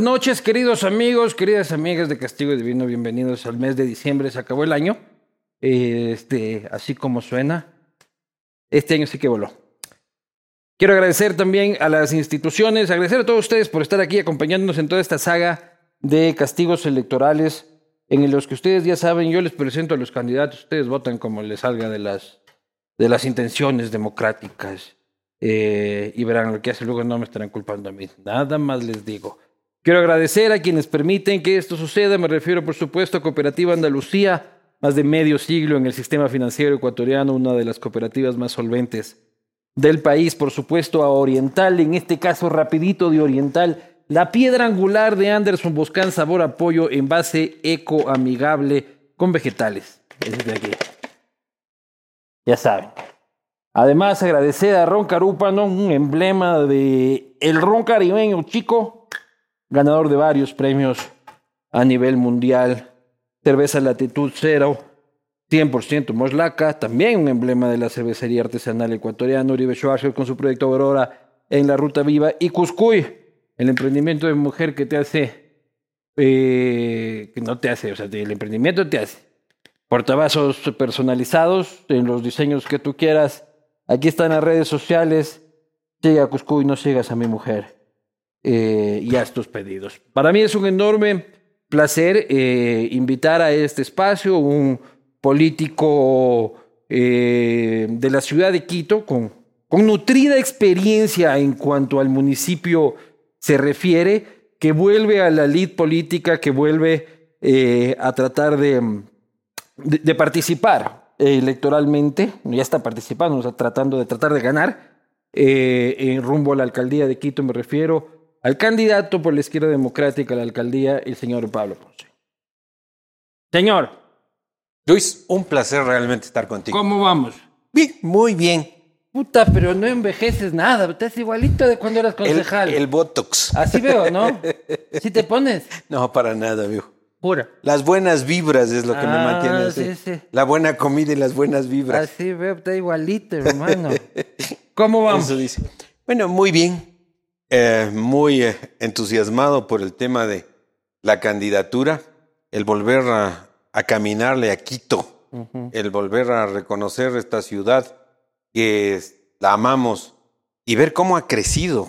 noches, queridos amigos, queridas amigas de Castigo Divino. Bienvenidos al mes de diciembre. Se acabó el año. Este, así como suena. Este año sí que voló. Quiero agradecer también a las instituciones, agradecer a todos ustedes por estar aquí acompañándonos en toda esta saga de castigos electorales en los que ustedes ya saben, yo les presento a los candidatos, ustedes votan como les salga de las, de las intenciones democráticas eh, y verán lo que hace, luego no me estarán culpando a mí. Nada más les digo. Quiero agradecer a quienes permiten que esto suceda, me refiero por supuesto a Cooperativa Andalucía, más de medio siglo en el sistema financiero ecuatoriano, una de las cooperativas más solventes del país, por supuesto a Oriental, en este caso rapidito de Oriental, la piedra angular de Anderson Boscan sabor a pollo en base eco amigable con vegetales. Es de aquí. Ya saben. Además, agradecer a Ron Carúpano, un emblema de el ron caribeño chico, ganador de varios premios a nivel mundial. Cerveza Latitud Cero, 100% Moslaca, también un emblema de la cervecería artesanal ecuatoriana. Uribe Schwarzer con su proyecto Aurora en la Ruta Viva. Y Cuscuy, el emprendimiento de mujer que te hace, eh, que no te hace, o sea, el emprendimiento te hace. Portavasos personalizados en los diseños que tú quieras. Aquí están las redes sociales. Siga a Cuscuy, no sigas a mi mujer. Eh, y haz tus pedidos. Para mí es un enorme placer eh, invitar a este espacio un político eh, de la ciudad de Quito con, con nutrida experiencia en cuanto al municipio se refiere, que vuelve a la lid política, que vuelve a tratar de, de, participar electoralmente, ya está participando, o sea, tratando de tratar de ganar en rumbo a la alcaldía de Quito, me refiero al candidato por la izquierda democrática a la alcaldía, el señor Pablo Ponce. Señor, Luis, un placer realmente estar contigo. ¿cómo vamos? Bien, muy bien. Puta, pero no envejeces nada, estás igualito de cuando eras concejal. el Botox. Así veo, ¿no? Si te pones, No, para nada, viejo. pura. Las buenas vibras es lo que me Ah, mantiene así. sí, sí. La buena comida y las buenas vibras. Así veo, está igualito, hermano. ¿Cómo vamos? Eso dice. Bueno, muy bien. Eh, muy eh, entusiasmado por el tema de la candidatura, el volver a, a caminarle a Quito, el volver a reconocer esta ciudad que la amamos y ver cómo ha crecido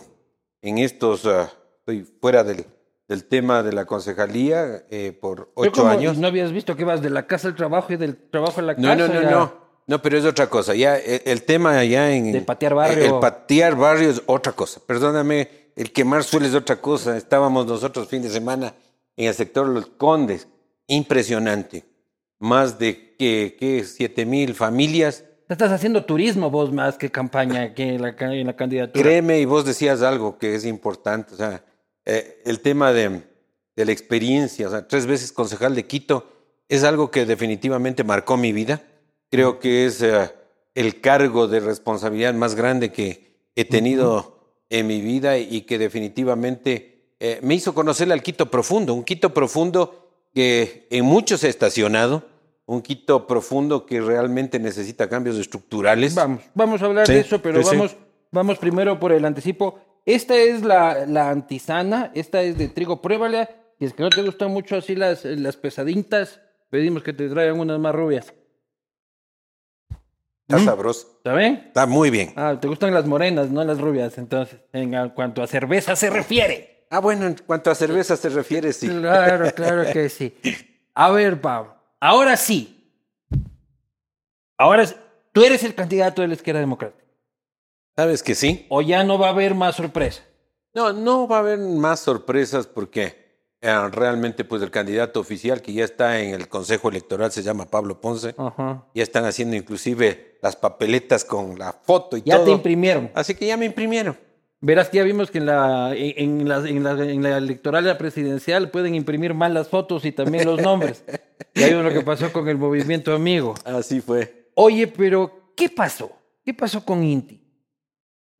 en estos, ah, estoy fuera del, del tema de la concejalía eh, por ocho años. ¿No habías visto que vas de la casa al trabajo y del trabajo a la No, casa? no, no, ya? no. No, pero es otra cosa. Ya el, el tema ya en De patear barrio. El, patear barrio es otra cosa. Perdóname, el quemar suelo es otra cosa. Estábamos nosotros fin de semana en el sector Los Condes. Impresionante. Más de que, que siete mil familias. Estás haciendo turismo vos más que campaña que en la, en la candidatura. Créeme, y vos decías algo que es importante. O sea, eh, el tema de, de la experiencia. O sea, tres veces concejal de Quito es algo que definitivamente marcó mi vida. Creo que es eh, el cargo de responsabilidad más grande que he tenido en mi vida y que definitivamente eh, me hizo conocer al Quito profundo, un Quito profundo que en muchos ha estacionado, un Quito profundo que realmente necesita cambios estructurales. Vamos, vamos a hablar Sí, de eso, pero sí. vamos, vamos primero por el anticipo. Esta es la, la antisana, esta es de trigo. Pruébala. Y es que no te gustan mucho así las, las pesaditas, pedimos que te traigan unas más rubias. Está sabroso. ¿Está bien? Está muy bien. Ah, te gustan las morenas, no las rubias. Entonces, en cuanto a cerveza se refiere. Ah, bueno, en cuanto a cerveza se refiere, sí. Claro, claro que sí. A ver, Pablo. Ahora sí. Ahora tú eres el candidato de la izquierda democrática. ¿Sabes que sí? O ya no va a haber más sorpresa. No, no va a haber más sorpresas porque eh, realmente pues el candidato oficial que ya está en el Consejo Electoral se llama Pablo Ponce. Ajá. Ya están haciendo inclusive las papeletas con la foto y Ya todo. te imprimieron. Así que ya me imprimieron. Verás que ya vimos que en la, en, la, en la, en la electoral la presidencial pueden imprimir mal las fotos y también los nombres. Y ahí lo que pasó con el movimiento amigo. Así fue. Oye, pero ¿qué pasó? ¿Qué pasó con Inti?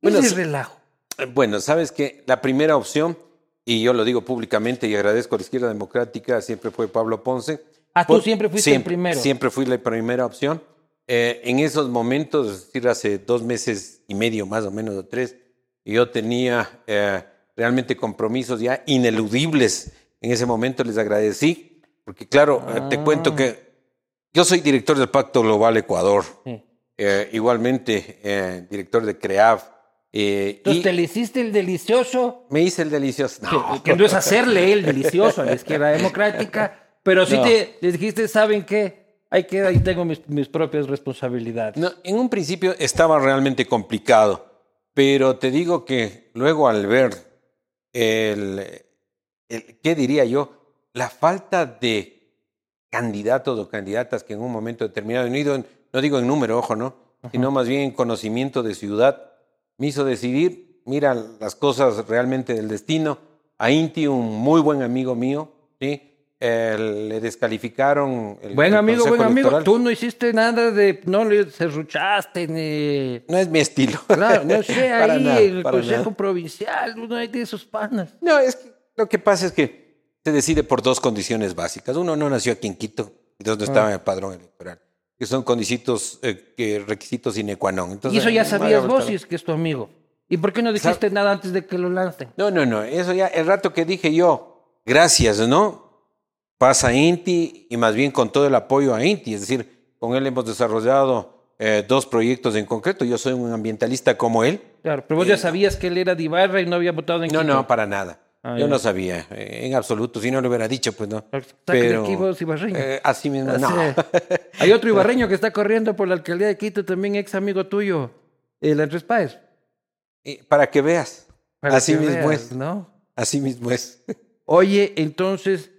Bueno, Ese relajo. Eh, Bueno, sabes que la primera opción, y yo lo digo públicamente y agradezco a la izquierda democrática, siempre fue Pablo Ponce. Ah, tú siempre fuiste siempre, el primero. Siempre fui la primera opción. Eh, en esos momentos, es decir, hace dos meses y medio más o menos, o tres, yo tenía eh, realmente compromisos ya ineludibles. En ese momento les agradecí, porque claro, eh, te cuento Ah. que yo soy director del Pacto Global Ecuador, Sí. eh, igualmente eh, director de CREAV. eh, Entonces y te le hiciste el delicioso, me hice el delicioso. No. que, que no es hacerle el delicioso a la izquierda democrática, pero sí No. te les dijiste, ¿saben qué? Ahí queda, ahí tengo mis, mis propias responsabilidades. No, en un principio estaba realmente complicado, pero te digo que luego al ver el, el- ¿qué diría yo? La falta de candidatos o candidatas que en un momento determinado, no, digo- no digo en número, ojo, ¿no? Sino más bien en conocimiento de ciudad, me hizo decidir, mira las cosas realmente del destino. A Inti, un muy buen amigo mío, ¿sí? Eh, le descalificaron. el- Buen el amigo, Consejo buen amigo. Electoral. Tú no hiciste nada de, no le serruchaste ni... No es mi estilo. Claro, no sé, ahí nada, el Consejo nada. Provincial, uno hay de esos panas. No, es que lo que pasa es que se decide por dos condiciones básicas. Uno no nació aquí en Quito y dos no estaba en el padrón electoral, que son requisitos, eh, que, requisitos sine qua non. Entonces, y eso ya sabías vos si es que es tu amigo. ¿Y por qué no dijiste nada antes de que lo lancen? No, no, no. Eso ya, el rato que dije yo, gracias, ¿no? Pasa a Inti y más bien con todo el apoyo a Inti. Es decir, con él hemos desarrollado eh, dos proyectos en concreto. Yo soy un ambientalista como él. Claro, pero vos ya sabías que él era de Ibarra y no había votado en No, Quito. no, para nada. Ah, yo ya. no sabía, eh, en absoluto. Si no lo hubiera dicho, pues no. Pero, aquí vos, ibarreño. eh, así mismo, Así. no. Hay otro ibarreño que está corriendo por la alcaldía de Quito, también ex amigo tuyo, el Andrés Páez. Eh, Para que veas. Para así que mismo veas, es. ¿no? Así mismo es. Oye, entonces,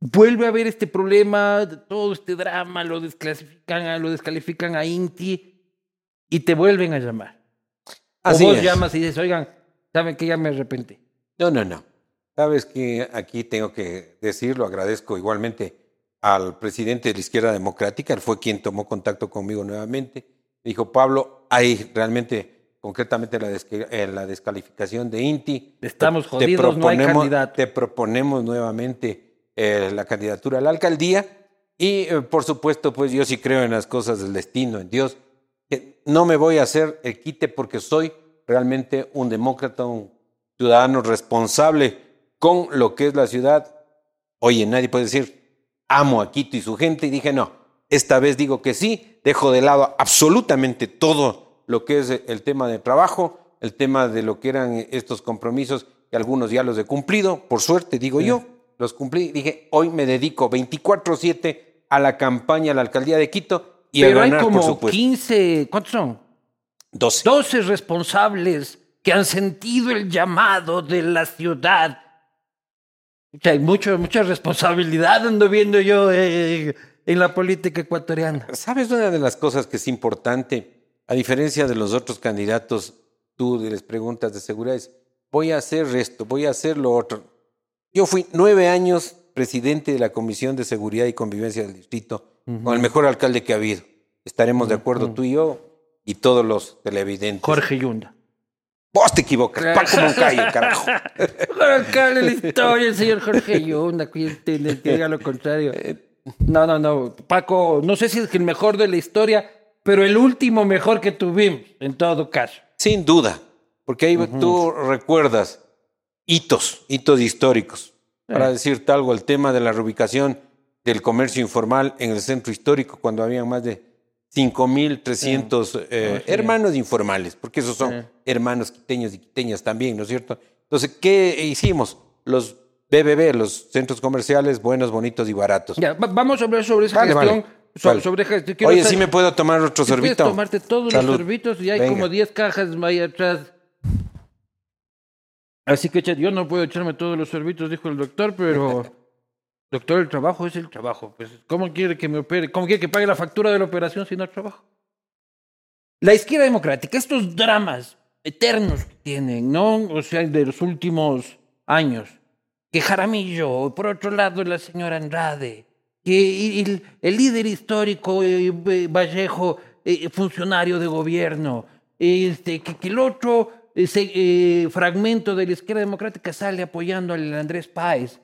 vuelve a haber este problema, todo este drama, lo desclasifican, lo descalifican a Inti y te vuelven a llamar. Así o vos es. llamas y dices, oigan, ¿saben que ya me arrepentí? No, no, no. Sabes que aquí tengo que decirlo, agradezco igualmente al presidente de la izquierda democrática, él fue quien tomó contacto conmigo nuevamente. Me dijo, Pablo, hay realmente, concretamente la, desque- eh, la descalificación de Inti. Estamos Te- jodidos, no hay candidato. Te proponemos nuevamente eh, la candidatura a la alcaldía y, eh, por supuesto, pues yo sí creo en las cosas del destino, en Dios. que no me voy a hacer el quite porque soy realmente un demócrata, un ciudadano responsable con lo que es la ciudad. Oye, nadie puede decir, amo a Quito y su gente. Y dije, no, esta vez digo que sí, dejo de lado absolutamente todo lo que es el tema de trabajo, el tema de lo que eran estos compromisos, que algunos ya los he cumplido, por suerte, digo yo, los cumplí. Dije, hoy me dedico 24-7 a la campaña a la alcaldía de Quito y Pero a hay ganar, como por supuesto. 15, ¿cuántos son? 12. 12 responsables que han sentido el llamado de la ciudad. O sea, hay mucho, mucha responsabilidad ando viendo yo eh, en la política ecuatoriana. ¿Sabes una de las cosas que es importante, a diferencia de los otros candidatos, tú les preguntas de seguridad, es, voy a hacer esto, voy a hacer lo otro. Yo fui nueve años presidente de la Comisión de Seguridad y Convivencia del Distrito, con el mejor alcalde que ha habido. Estaremos de acuerdo tú y yo y todos los televidentes. Jorge Yunda. Vos te equivocas, Paco Moncayo, carajo. Mejor alcalde de la historia, el señor Jorge Yunda, que entiende que diga lo contrario. No, no, no. Paco, no sé si es el mejor de la historia, pero el último mejor que tuvimos, en todo caso. Sin duda, porque ahí tú recuerdas hitos, hitos históricos. Para decirte algo, el tema de la reubicación del comercio informal en el centro histórico, cuando había más de 5.300 eh, hermanos informales, porque esos son hermanos quiteños y quiteñas también, ¿no es cierto? Entonces, ¿qué hicimos? Los BBB, los centros comerciales buenos, bonitos y baratos. Ya, va- vamos a hablar sobre esa Vale, gestión. vale. so- Vale. sobre Oye, saber- ¿sí me puedo tomar otro si puedes sorbito? tomarte todos Salud. los sorbitos y hay Venga. como 10 cajas ahí atrás. Así que yo no puedo echarme todos los sorbitos, dijo el doctor, pero doctor, el trabajo es el trabajo. Pues, ¿cómo quiere que me opere? ¿Cómo quiere que pague la factura de la operación si no trabajo? La izquierda democrática, estos dramas eternos que tienen, ¿no? O sea, de los últimos años. Que Jaramillo, por otro lado la señora Andrade, que el, el líder histórico eh, eh, Vallejo, eh, funcionario de gobierno, este, que, que el otro ese, eh, fragmento de la izquierda democrática sale apoyando al Andrés Páez.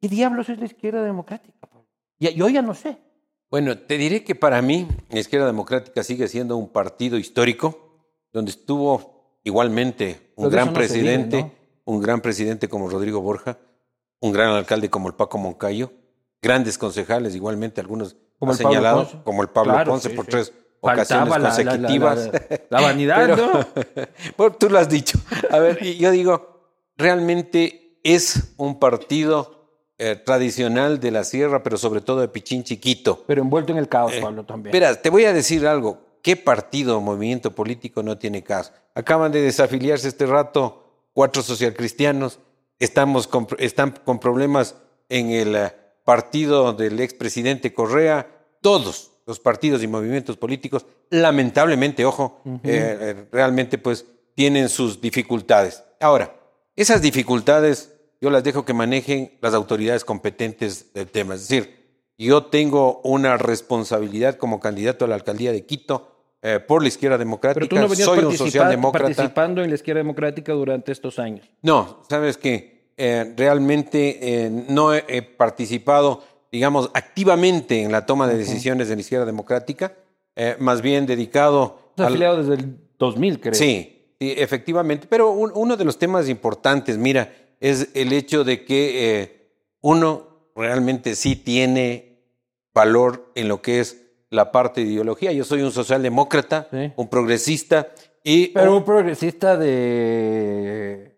¿Qué diablos es la izquierda democrática? Yo ya no sé. Bueno, te diré que para mí la izquierda democrática sigue siendo un partido histórico donde estuvo igualmente un Pero gran no presidente, ¿no? un gran presidente como Rodrigo Borja, un gran alcalde como el Paco Moncayo, grandes concejales igualmente, algunos Como ha el Pablo señalado, Ponce. como el Pablo Claro, Ponce sí, por sí. tres ocasiones la- consecutivas. la- la vanidad, Pero- ¿no? Tú lo has dicho. A ver, yo digo, realmente es un partido eh, tradicional de la sierra, pero sobre todo de Pichín Chiquito. Pero envuelto en el caos, Eh, Pablo, también. Espera, te voy a decir algo. ¿Qué partido o movimiento político no tiene caso? Acaban de desafiliarse este rato cuatro socialcristianos. Estamos con- están con problemas en el eh, partido del expresidente Correa. Todos los partidos y movimientos políticos, lamentablemente, ojo, eh, eh, realmente pues tienen sus dificultades. Ahora, esas dificultades yo las dejo que manejen las autoridades competentes del tema. Es decir, yo tengo una responsabilidad como candidato a la alcaldía de Quito eh, por la izquierda democrática. Pero tú no venías Soy un socialdemócrata. participando en la izquierda democrática durante estos años. No, sabes que eh, realmente eh, no he, he participado, digamos, activamente en la toma de decisiones de la izquierda democrática, eh, más bien dedicado al- afiliado desde el 2000, creo. Sí, sí, efectivamente. Pero un- uno de los temas importantes, mira, es el hecho de que eh, uno realmente sí tiene valor en lo que es la parte de ideología. Yo soy un socialdemócrata, Sí. un progresista y Pero un- un progresista de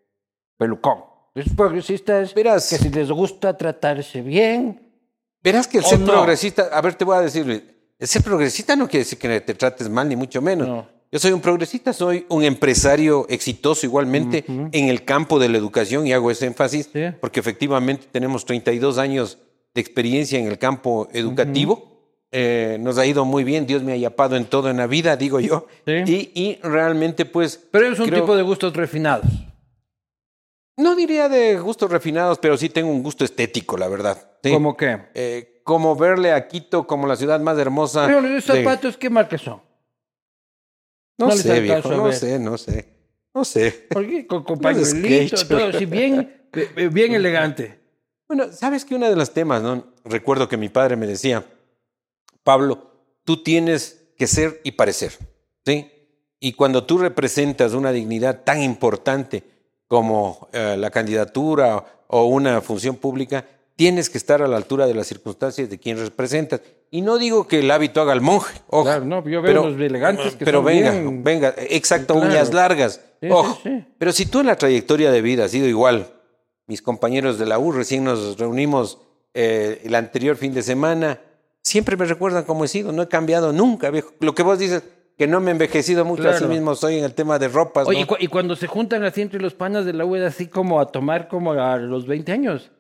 pelucón. Esos progresistas Verás. que si les gusta tratarse bien, verás que el ¿O ser no? progresista, a ver, te voy a decir, el ser progresista no quiere decir que te trates mal, ni mucho menos. No. Yo soy un progresista, soy un empresario exitoso igualmente en el campo de la educación y hago ese énfasis Sí. porque efectivamente tenemos 32 años de experiencia en el campo educativo. Eh, nos ha ido muy bien, Dios me ha yapado en todo en la vida, digo yo. Sí. Y, y realmente pues... pero es un creo- tipo de gustos refinados. No diría de gustos refinados, pero sí tengo un gusto estético, la verdad. Sí. ¿Cómo qué? Eh, como verle a Quito como la ciudad más hermosa. Pero los de- zapatos, ¿qué marca son? No, no sé, viejo, no sé, no sé. No sé. ¿Por qué? Con, con pañuelito, sketch. todo así, bien, eh, bien elegante. Bueno, sabes que uno de los temas, ¿no? Recuerdo que mi padre me decía, Pablo, tú tienes que ser y parecer, ¿sí? Y cuando tú representas una dignidad tan importante como eh, la candidatura o una función pública, tienes que estar a la altura de las circunstancias de quien representas. Y no digo que el hábito haga al monje, ojo. Claro, no, yo veo unos elegantes que pero son venga, bien- venga, exacto, Claro. uñas largas. Sí, ojo. sí, sí. Pero si tú en la trayectoria de vida has sido igual, mis compañeros de la U recién nos reunimos eh, el anterior fin de semana, siempre me recuerdan cómo he sido, no he cambiado nunca, viejo. Lo que vos dices, que no me he envejecido mucho, Claro. así mismo soy en el tema de ropas. Oye, ¿no? y, cu- y cuando se juntan así entre los panas de la U, es así como a tomar como a los 20 años.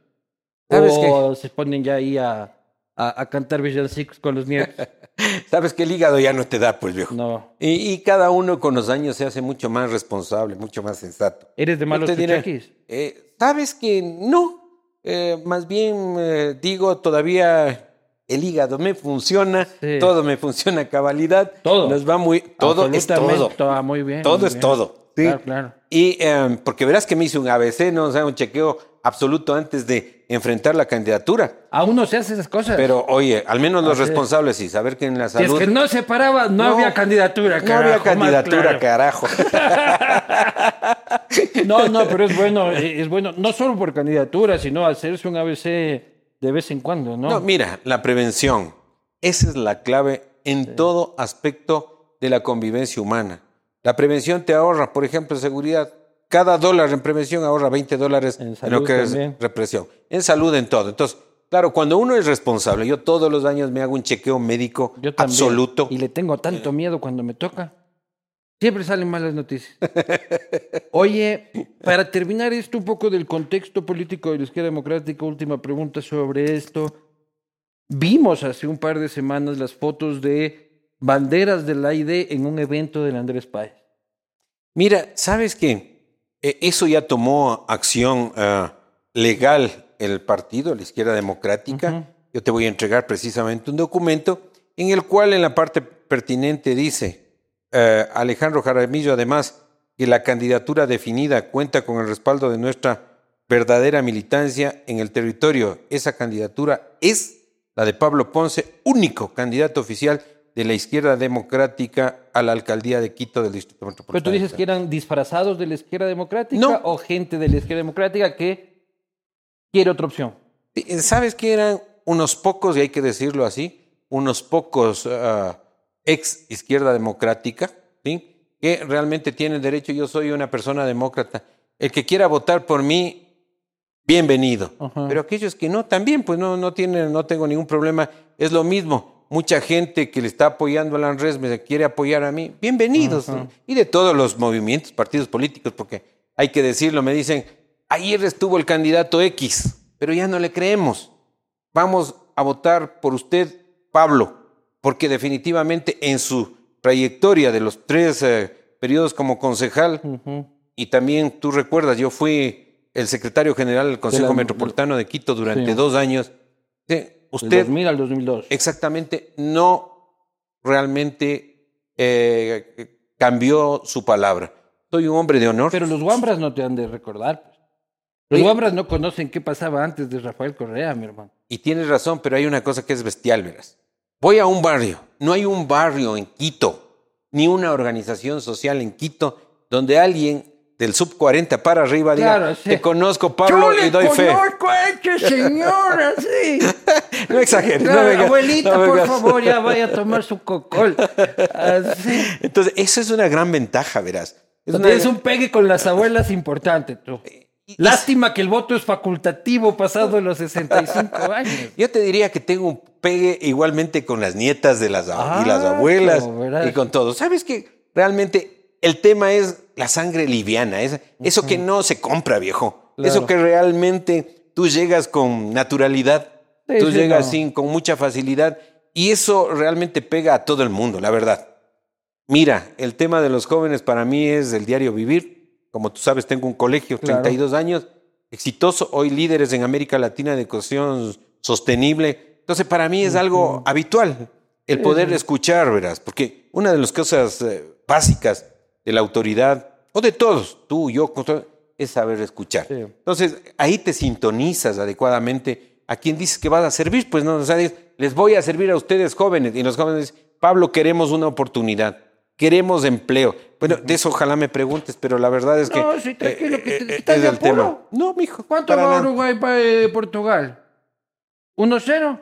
¿Sabes o se ponen ya ahí a, a, a cantar villancicos con los nietos. Sabes que el hígado ya no te da, pues viejo. No. Y, y cada uno con los años se hace mucho más responsable, mucho más sensato. ¿Eres de malos chuchaquis? eh, Sabes que no. Eh, más bien eh, digo, todavía el hígado me funciona, Sí. todo me funciona a cabalidad. Todo. Nos va muy. Todo es todo. Ah, muy bien. Todo muy es bien. todo. ¿sí? Claro, claro. Y eh, porque verás que me hice un ABC, ¿no? O sea, un chequeo absoluto antes de enfrentar la candidatura. Aún no se hace esas cosas. Pero oye, al menos los Así responsables y saber que en la si es salud. que no se paraba, no, No, había candidatura, no carajo, había más candidatura, claro. carajo. No, no, pero es bueno, eh, es bueno, no solo por candidatura, sino hacerse un ABC de vez en cuando, ¿no? No, mira, la prevención. Esa es la clave en todo aspecto de la convivencia humana. La prevención te ahorra, por ejemplo, seguridad. Cada dólar en prevención ahorra 20 dólares En lo que también. es represión. En salud, en todo. Entonces, claro, cuando uno es responsable, yo todos los años me hago un chequeo médico Yo absoluto. Y le tengo tanto miedo cuando me toca. Siempre salen malas noticias. Oye, para terminar esto un poco del contexto político de la izquierda democrática, última pregunta sobre esto. Vimos hace un par de semanas las fotos de banderas del AID en un evento del Andrés Páez. Mira, ¿sabes qué? Eh, eso ya tomó acción ah, legal el partido, la izquierda democrática. Yo te voy a entregar precisamente un documento en el cual en la parte pertinente dice eh, Alejandro Jaramillo, además, que la candidatura definida cuenta con el respaldo de nuestra verdadera militancia en el territorio. Esa candidatura es la de Pablo Ponce, único candidato oficial de la izquierda democrática a la alcaldía de Quito del Distrito Metropolitano. Pero tú dices que eran disfrazados de la izquierda democrática No. o gente de la izquierda democrática que quiere otra opción. ¿Sabes que eran unos pocos, y hay que decirlo así, unos pocos ah, ex izquierda democrática, ¿sí? que realmente tienen derecho? Yo soy una persona demócrata. El que quiera votar por mí, bienvenido. Ajá. Pero aquellos que no, también, pues no, no tienen, no tengo ningún problema. Es lo mismo. Mucha gente que le está apoyando a la ANRES me quiere apoyar a mí. Bienvenidos. Ajá. Y de todos los movimientos, partidos políticos, porque hay que decirlo, me dicen, ayer estuvo el candidato X, pero ya no le creemos. Vamos a votar por usted, Pablo, porque definitivamente en su trayectoria de los tres eh, periodos como concejal, y también tú recuerdas, yo fui el secretario general del Consejo la- Metropolitano de Quito durante Sí. dos años. Del Usted 2000 al 2002. exactamente no realmente eh, cambió su palabra. Soy un hombre de honor. Pero los guambras no te han de recordar. pues. Los guambras no conocen qué pasaba antes de Rafael Correa, mi hermano. Y tienes razón, pero hay una cosa que es bestial, verás. Voy a un barrio, no hay un barrio en Quito, ni una organización social en Quito, donde alguien del sub 40 para arriba diga, Claro, sí. te conozco, Pablo, y doy fe. a este señor, así. No exageres, no Claro, vengas, abuelita, no por favor, ya vaya a tomar su cocol. Así. Entonces, eso es una gran ventaja, verás. Es una- un pegue con las abuelas importante, tú. Lástima que el voto es facultativo pasado los 65 años. Yo te diría que tengo un pegue igualmente con las nietas de las, Ah, y las abuelas como verás. y con todo. ¿Sabes que Realmente el tema es la sangre liviana, es, eso que no se compra, viejo. Claro. Eso que realmente tú llegas con naturalidad, Sí, tú sí, llegas no. sin, con mucha facilidad y eso realmente pega a todo el mundo, la verdad. Mira, el tema de los jóvenes para mí es el diario vivir. Como tú sabes, tengo un colegio, Claro. 32 años, exitoso, hoy líderes en América Latina de educación sostenible. Entonces, para mí es algo habitual el poder escuchar, verás, porque una de las cosas eh, básicas de la autoridad, o de todos, tú, yo, es saber escuchar. Sí. Entonces, ahí te sintonizas adecuadamente a quien dices que vas a servir, pues no, o sea, les voy a servir a ustedes jóvenes. Y los jóvenes dicen, Pablo, queremos una oportunidad, queremos empleo. Bueno, de eso ojalá me preguntes, pero la verdad es que... No, sí, tranquilo, que te- eh, estás es de el apuro. tema. No, mijo. ¿Cuánto va nada. Uruguay para eh, Portugal? 1-0.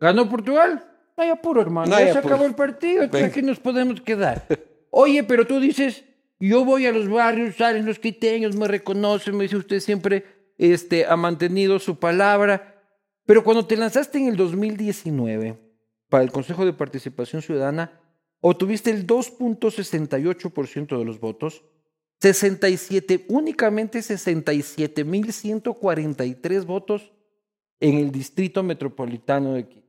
¿Ganó Portugal? No hay apuro, hermano. No hay ya se apuro. acabó el partido. Aquí nos podemos quedar. Oye, pero tú dices, yo voy a los barrios, salen los quiteños, me reconocen, me dice usted siempre este, ha mantenido su palabra. Pero cuando te lanzaste en el 2019 para el Consejo de Participación Ciudadana, obtuviste el 2.68% de los votos, 67, únicamente 67.143 votos en el distrito metropolitano de Quito.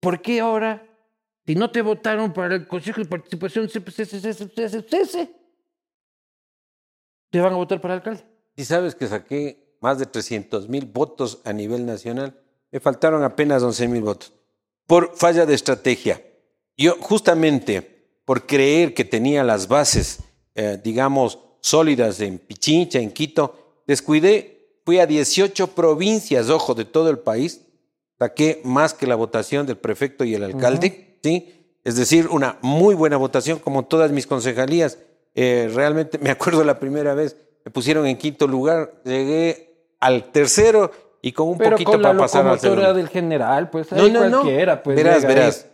¿Por qué ahora, si no te votaron para el Consejo de Participación te van a votar para alcalde? Si sabes que saqué más de 300.000 votos a nivel nacional, me faltaron apenas 11.000 votos por falla de estrategia. Yo justamente por creer que tenía las bases, eh, digamos, sólidas en Pichincha, en Quito, descuidé, fui a 18 provincias, ojo, de todo el país, saqué más que la votación del prefecto y el alcalde, ¿sí? Es decir, una muy buena votación, como todas mis concejalías. Eh, realmente me acuerdo la primera vez, me pusieron en quinto lugar, llegué al tercero y con un Pero poquito con la para pasar al segundo. del general, pues ahí No, no, pues verás, ahí, verás.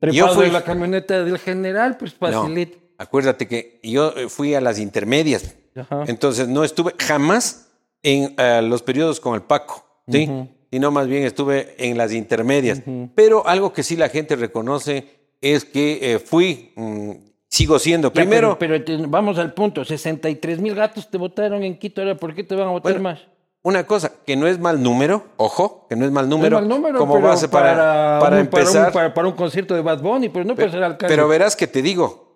Trepado Yo fui- en la camioneta del general, pues No, facilito. acuérdate que yo eh, fui a las intermedias, Ajá. entonces no estuve jamás en eh, los periodos con el Paco, ¿sí? Ujú. Sino más bien estuve en las intermedias. Pero algo que sí la gente reconoce es que eh, fui, mm, sigo siendo. Ya, Primero, pero, vamos al punto, 63 mil gatos te votaron en Quito, ahora ¿por qué te van a votar Bueno, más? Una cosa, que no es mal número, ojo, que no es mal número, No es mal número, como base para, para, un- empezar. un, para, para un concierto de Bad Bunny, pero no para ser alcalde. Pero verás que te digo,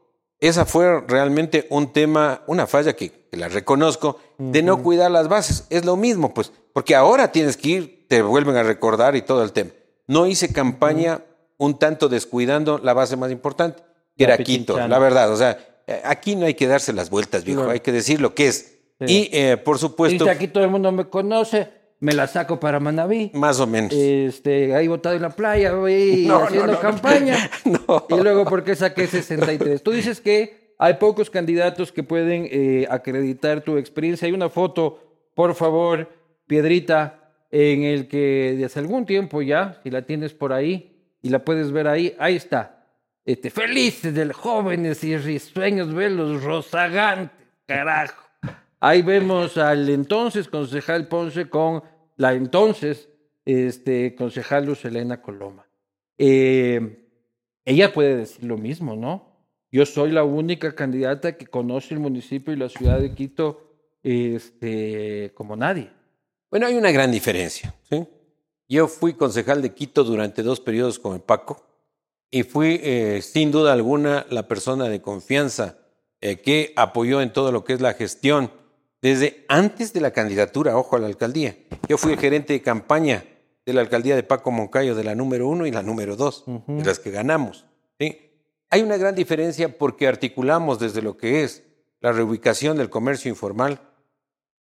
esa fue realmente un tema, una falla que, que la reconozco, de no cuidar las bases. Es lo mismo, pues, porque ahora tienes que ir, te vuelven a recordar y todo el tema. No hice campaña un tanto descuidando la base más importante, que La era Quito, la verdad. O sea, eh, aquí no hay que darse las vueltas, viejo, hay que decir lo que es. Sí. Y, eh, por supuesto, Dice, aquí todo el mundo me conoce, me la saco para Manaví. Más o menos. Este, ahí botado en la playa, voy No, haciendo no, no. campaña. No. Y luego, ¿por qué saqué 63? Tú dices que hay pocos candidatos que pueden eh, acreditar tu experiencia. Hay una foto, por favor, Piedrita, en el que desde algún tiempo ya, si la tienes por ahí y la puedes ver ahí, ahí está. Este, felices del jóvenes y risueños velos rozagantes, carajo. Ahí vemos al entonces concejal Ponce con la entonces este, concejal Luz Elena Coloma. Eh, ella puede decir lo mismo, ¿no? Yo soy la única candidata que conoce el municipio y la ciudad de Quito este, como nadie. Bueno, hay una gran diferencia. ¿sí? Yo fui concejal de Quito durante dos periodos con el Paco y fui, eh, sin duda alguna, la persona de confianza eh, que apoyó en todo lo que es la gestión desde antes de la candidatura, ojo, a la alcaldía. Yo fui el gerente de campaña de la alcaldía de Paco Moncayo, de la número uno y la número dos, de las que ganamos. ¿sí? Hay una gran diferencia porque articulamos desde lo que es la reubicación del comercio informal,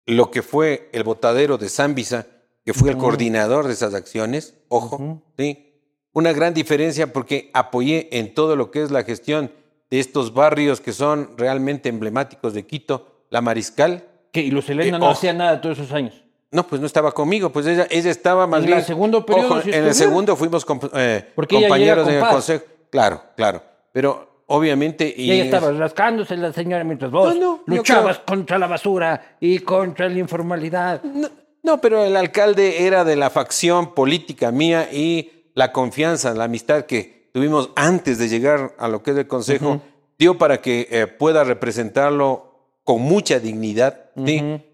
lo que fue el botadero de Zambisa, que fue el coordinador de esas acciones, ojo. ¿sí? Una gran diferencia porque apoyé en todo lo que es la gestión de estos barrios que son realmente emblemáticos de Quito, la Mariscal. Que y Luz Elena Eh, no ojo. hacía nada todos esos años. No, pues no estaba conmigo, pues ella, ella estaba más En bien. el segundo periodo Ojo, en el segundo fuimos comp- eh, compañeros en el consejo. Claro, claro. Pero obviamente. Y ella es- estaba rascándose la señora mientras vos No, no, yo luchabas creo- contra la basura y contra la informalidad. No, no, pero el alcalde era de la facción política mía y la confianza, la amistad que tuvimos antes de llegar a lo que es el consejo dio para que eh, pueda representarlo con mucha dignidad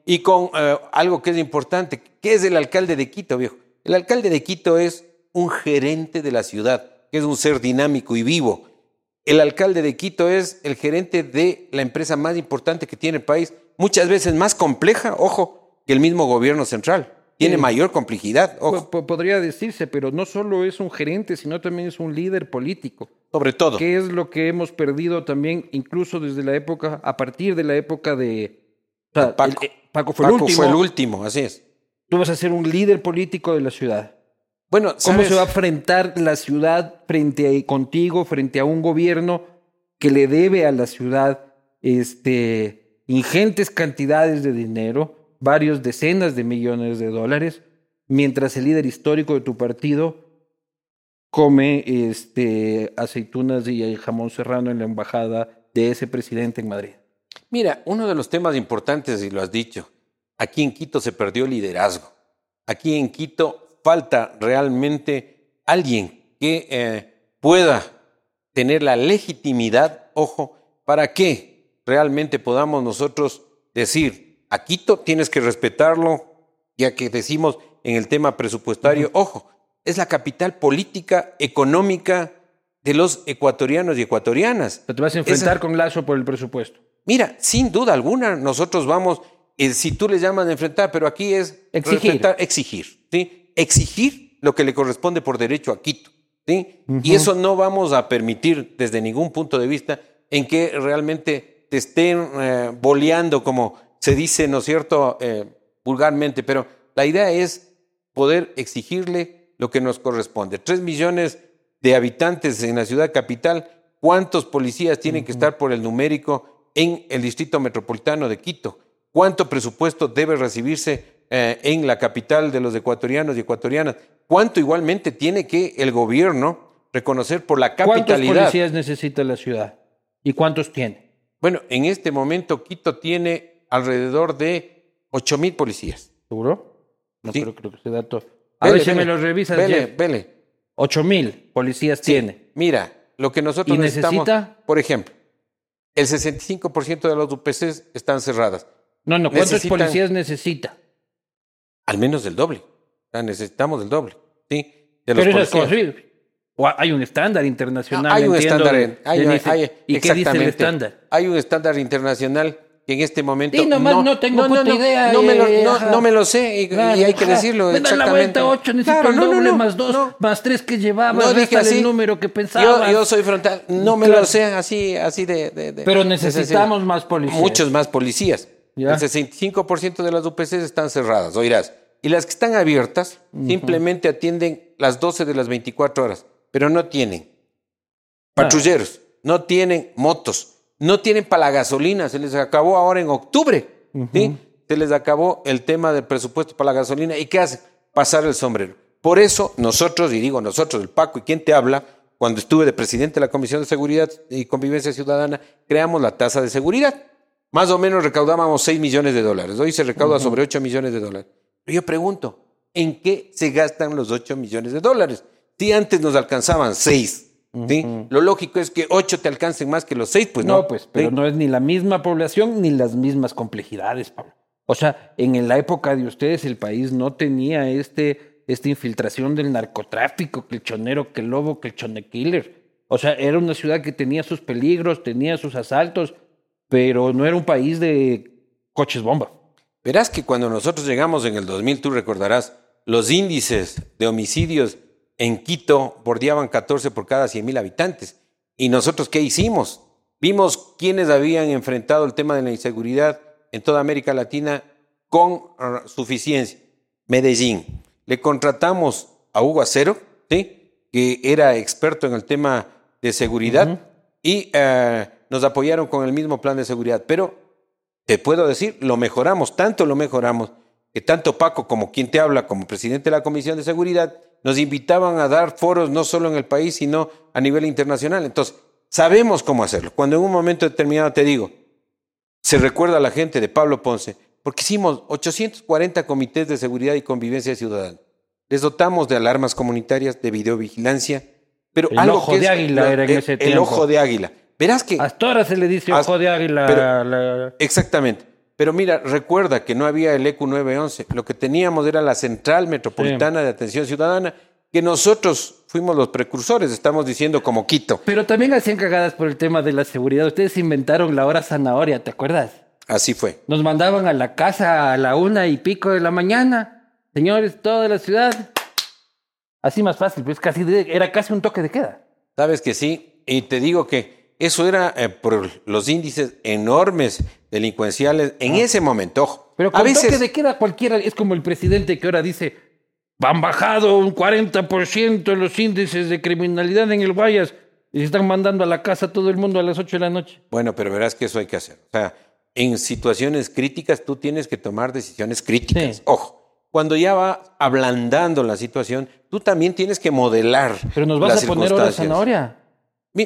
y con eh, algo que es importante. ¿Qué es el alcalde de Quito, viejo? El alcalde de Quito es un gerente de la ciudad, que es un ser dinámico y vivo. El alcalde de Quito es el gerente de la empresa más importante que tiene el país, muchas veces más compleja, ojo, que el mismo gobierno central. Tiene Sí. mayor complejidad, ojo, Po- po- podría decirse, pero no solo es un gerente, sino también es un líder político. sobre todo. que es lo que hemos perdido también, incluso desde la época, a partir de la época de sea, Paco. el- eh, Paco fue el último. fue el último, así es. Tú vas a ser un líder político de la ciudad. Bueno, ¿Cómo se va a enfrentar la ciudad frente a contigo, frente a un gobierno que le debe a la ciudad este, ingentes cantidades de dinero, varios decenas de millones de dólares, mientras el líder histórico de tu partido come este, aceitunas y jamón serrano en la embajada de ese presidente en Madrid? Mira, uno de los temas importantes, y lo has dicho, aquí en Quito se perdió liderazgo. Aquí en Quito falta realmente alguien que eh, pueda tener la legitimidad, ojo, para que realmente podamos nosotros decir, a Quito tienes que respetarlo, ya que decimos en el tema presupuestario, ojo, es la capital política, económica de los ecuatorianos y ecuatorianas. O sea, te vas a enfrentar Esa- con Lazo por el presupuesto. Mira, sin duda alguna, nosotros vamos, eh, si tú le llamas a enfrentar, pero aquí es Exigir. exigir, ¿sí? Exigir lo que le corresponde por derecho a Quito, ¿sí? Y eso no vamos a permitir desde ningún punto de vista en que realmente te estén eh, boleando, como se dice, ¿no es cierto?, Eh, vulgarmente, pero la idea es poder exigirle lo que nos corresponde. Tres millones de habitantes en la ciudad capital, ¿cuántos policías tienen que estar por el numérico en el distrito metropolitano de Quito? ¿Cuánto presupuesto debe recibirse eh, en la capital de los ecuatorianos y ecuatorianas? ¿Cuánto igualmente tiene que el gobierno reconocer por la ¿Cuántos capitalidad? policías necesita la ciudad? ¿Y cuántos tiene? Bueno, en este momento Quito tiene alrededor de 8 mil policías. ¿Seguro? No Sí. creo, creo que ese dato. A ver si me lo revisas, Vele, vele. Ocho mil policías Sí, tiene. Mira, lo que nosotros ¿Y necesitamos, necesita? por ejemplo, el 65% de las UPCs están cerradas, No, no, ¿cuántos Necesitan- policías necesita? al menos del doble. O sea, necesitamos el doble, ¿sí? De los Pero eso es. O hay un estándar internacional. hay un entiendo, estándar, hay- hay- hay- ¿Y qué dice el estándar? Hay un estándar internacional que en este momento Sí, nomás no tengo puta idea, No, me lo, no, ajá. no me lo sé y, Claro, y hay que decirlo Me dan la vuelta ocho, necesito Claro, el no, no, doble no, más dos, no. más tres que llevaba, No dije así. el número que pensaba. yo soy frontal, no me Claro. lo sé así, así de, de- de- Pero necesitamos más policías. Muchos más policías. Ya. El 65% de las UPCs están cerradas, oirás. Y las que están abiertas simplemente atienden las 12 de las 24 horas, pero no tienen patrulleros, no tienen motos, no tienen para la gasolina, se les acabó ahora en octubre, ¿sí? Se les acabó el tema del presupuesto para la gasolina. ¿Y qué hace? Pasar el sombrero. Por eso nosotros, y digo nosotros, el Paco y quien te habla, cuando estuve de presidente de la Comisión de Seguridad y Convivencia Ciudadana, creamos la tasa de seguridad. Más o menos recaudábamos 6 millones de dólares. Hoy se recauda sobre 8 millones de dólares. Pero yo pregunto, ¿en qué se gastan los 8 millones de dólares? Si antes nos alcanzaban 6, ¿sí? Lo lógico es que 8 te alcancen más que los 6, pues no. No, pues, pero ¿sí? no es ni la misma población ni las mismas complejidades, Pablo. O sea, en la época de ustedes el país no tenía este, esta infiltración del narcotráfico, que el chonero, que el lobo, que el chone killer. O sea, era una ciudad que tenía sus peligros, tenía sus asaltos, pero no era un país de coches bomba. Verás que cuando nosotros llegamos en el 2000, tú recordarás, los índices de homicidios en Quito bordeaban 14 por cada 100 mil habitantes. ¿Y nosotros qué hicimos? Vimos quiénes habían enfrentado el tema de la inseguridad en toda América Latina con suficiencia. Medellín. Le contratamos a Hugo Acero, ¿sí? que era experto en el tema de seguridad, y uh, nos apoyaron con el mismo plan de seguridad. Pero te puedo decir, lo mejoramos, tanto lo mejoramos, que tanto Paco como quien te habla, como presidente de la Comisión de Seguridad, nos invitaban a dar foros no solo en el país, sino a nivel internacional. Entonces, sabemos cómo hacerlo. Cuando en un momento determinado te digo, se recuerda a la gente de Pablo Ponce, porque hicimos 840 comités de seguridad y convivencia ciudadana. Les dotamos de alarmas comunitarias, de videovigilancia, pero El algo ojo que de es águila era en el, ese el ojo de águila. Verás que Hasta ahora se le dice ojo de águila. pero- la- Exactamente. Pero mira, recuerda que no había el EQ 911. Lo que teníamos era la Central Metropolitana de Atención Ciudadana, que nosotros fuimos los precursores, estamos diciendo como Quito. Pero también hacían cagadas por el tema de la seguridad. Ustedes inventaron la hora zanahoria, ¿te acuerdas? Así fue. Nos mandaban a la casa a la una y pico de la mañana. Señores, toda la ciudad. Así más fácil, pues casi de- era casi un toque de queda. Sabes que sí. Y te digo que eso era eh, por los índices enormes delincuenciales en ese momento. Pero a veces toque de queda cualquiera es como el presidente que ahora dice, han bajado un 40% los índices de criminalidad en el Guayas y se están mandando a la casa a todo el mundo a las 8 de la noche. Bueno, pero verás que eso hay que hacer. O sea, en situaciones críticas tú tienes que tomar decisiones críticas. Sí. Ojo, cuando ya va ablandando la situación, tú también tienes que modelar. Pero nos vas las a poner hora circunstancias. zanahoria.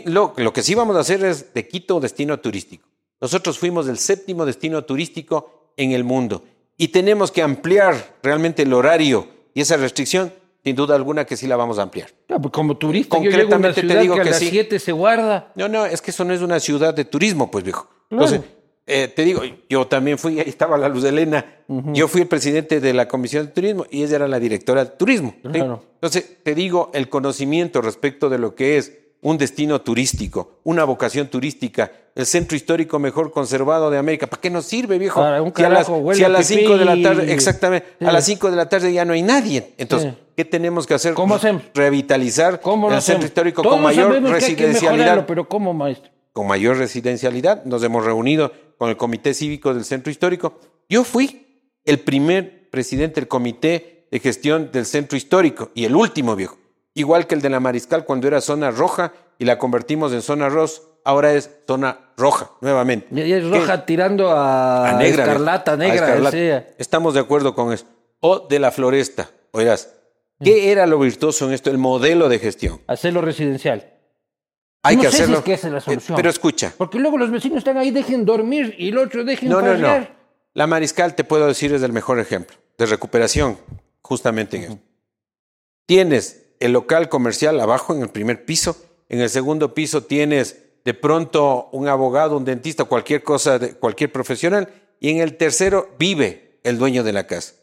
Lo, lo que sí vamos a hacer es de Quito destino turístico. Nosotros fuimos el séptimo destino turístico en el mundo y tenemos que ampliar realmente el horario y esa restricción, sin duda alguna que sí la vamos a ampliar. Ya, pues como turista, yo llego a una Concretamente te digo que a que las sí. 7 se guarda. No, no, es que eso no es una ciudad de turismo, pues viejo. Claro. Entonces, eh, te digo, yo también fui, ahí estaba la Luz Elena, yo fui el presidente de la Comisión de Turismo y ella era la directora de turismo. ¿sí? Claro. Entonces, te digo, el conocimiento respecto de lo que es un destino turístico, una vocación turística, el centro histórico mejor conservado de América. ¿Para qué nos sirve, viejo? Para un si a las, carajo, si a las pipí 5 de la tarde, exactamente, Sí. a las 5 de la tarde ya no hay nadie. Entonces, Sí. ¿qué tenemos que hacer? ¿Cómo hacemos? Revitalizar ¿Cómo lo el centro histórico Todos con mayor residencialidad pero ¿cómo, maestro? con mayor residencialidad. Nos hemos reunido con el Comité Cívico del Centro Histórico. Yo fui el primer presidente del Comité de Gestión del Centro Histórico y el último, viejo. Igual que el de la Mariscal cuando era zona roja y la convertimos en zona rosa, ahora es zona roja nuevamente. Ya, ya es ¿Qué? roja tirando a, A negra. escarlata, A negra. escarlata. sí. Estamos de acuerdo con eso. O de la floresta. Oigas, ¿qué era lo virtuoso en esto? El modelo de gestión. Hacerlo residencial. Hay No que sé si hacerlo. es que esa es la Eh, solución. Pero escucha, Porque luego los vecinos están ahí, dejen dormir y el otro dejen No, no, no. farrear. La Mariscal, te puedo decir, es el mejor ejemplo de recuperación, justamente en eso. Tienes el local comercial abajo en el primer piso, en el segundo piso tienes de pronto un abogado, un dentista, cualquier cosa, de, cualquier profesional, y en el tercero vive el dueño de la casa.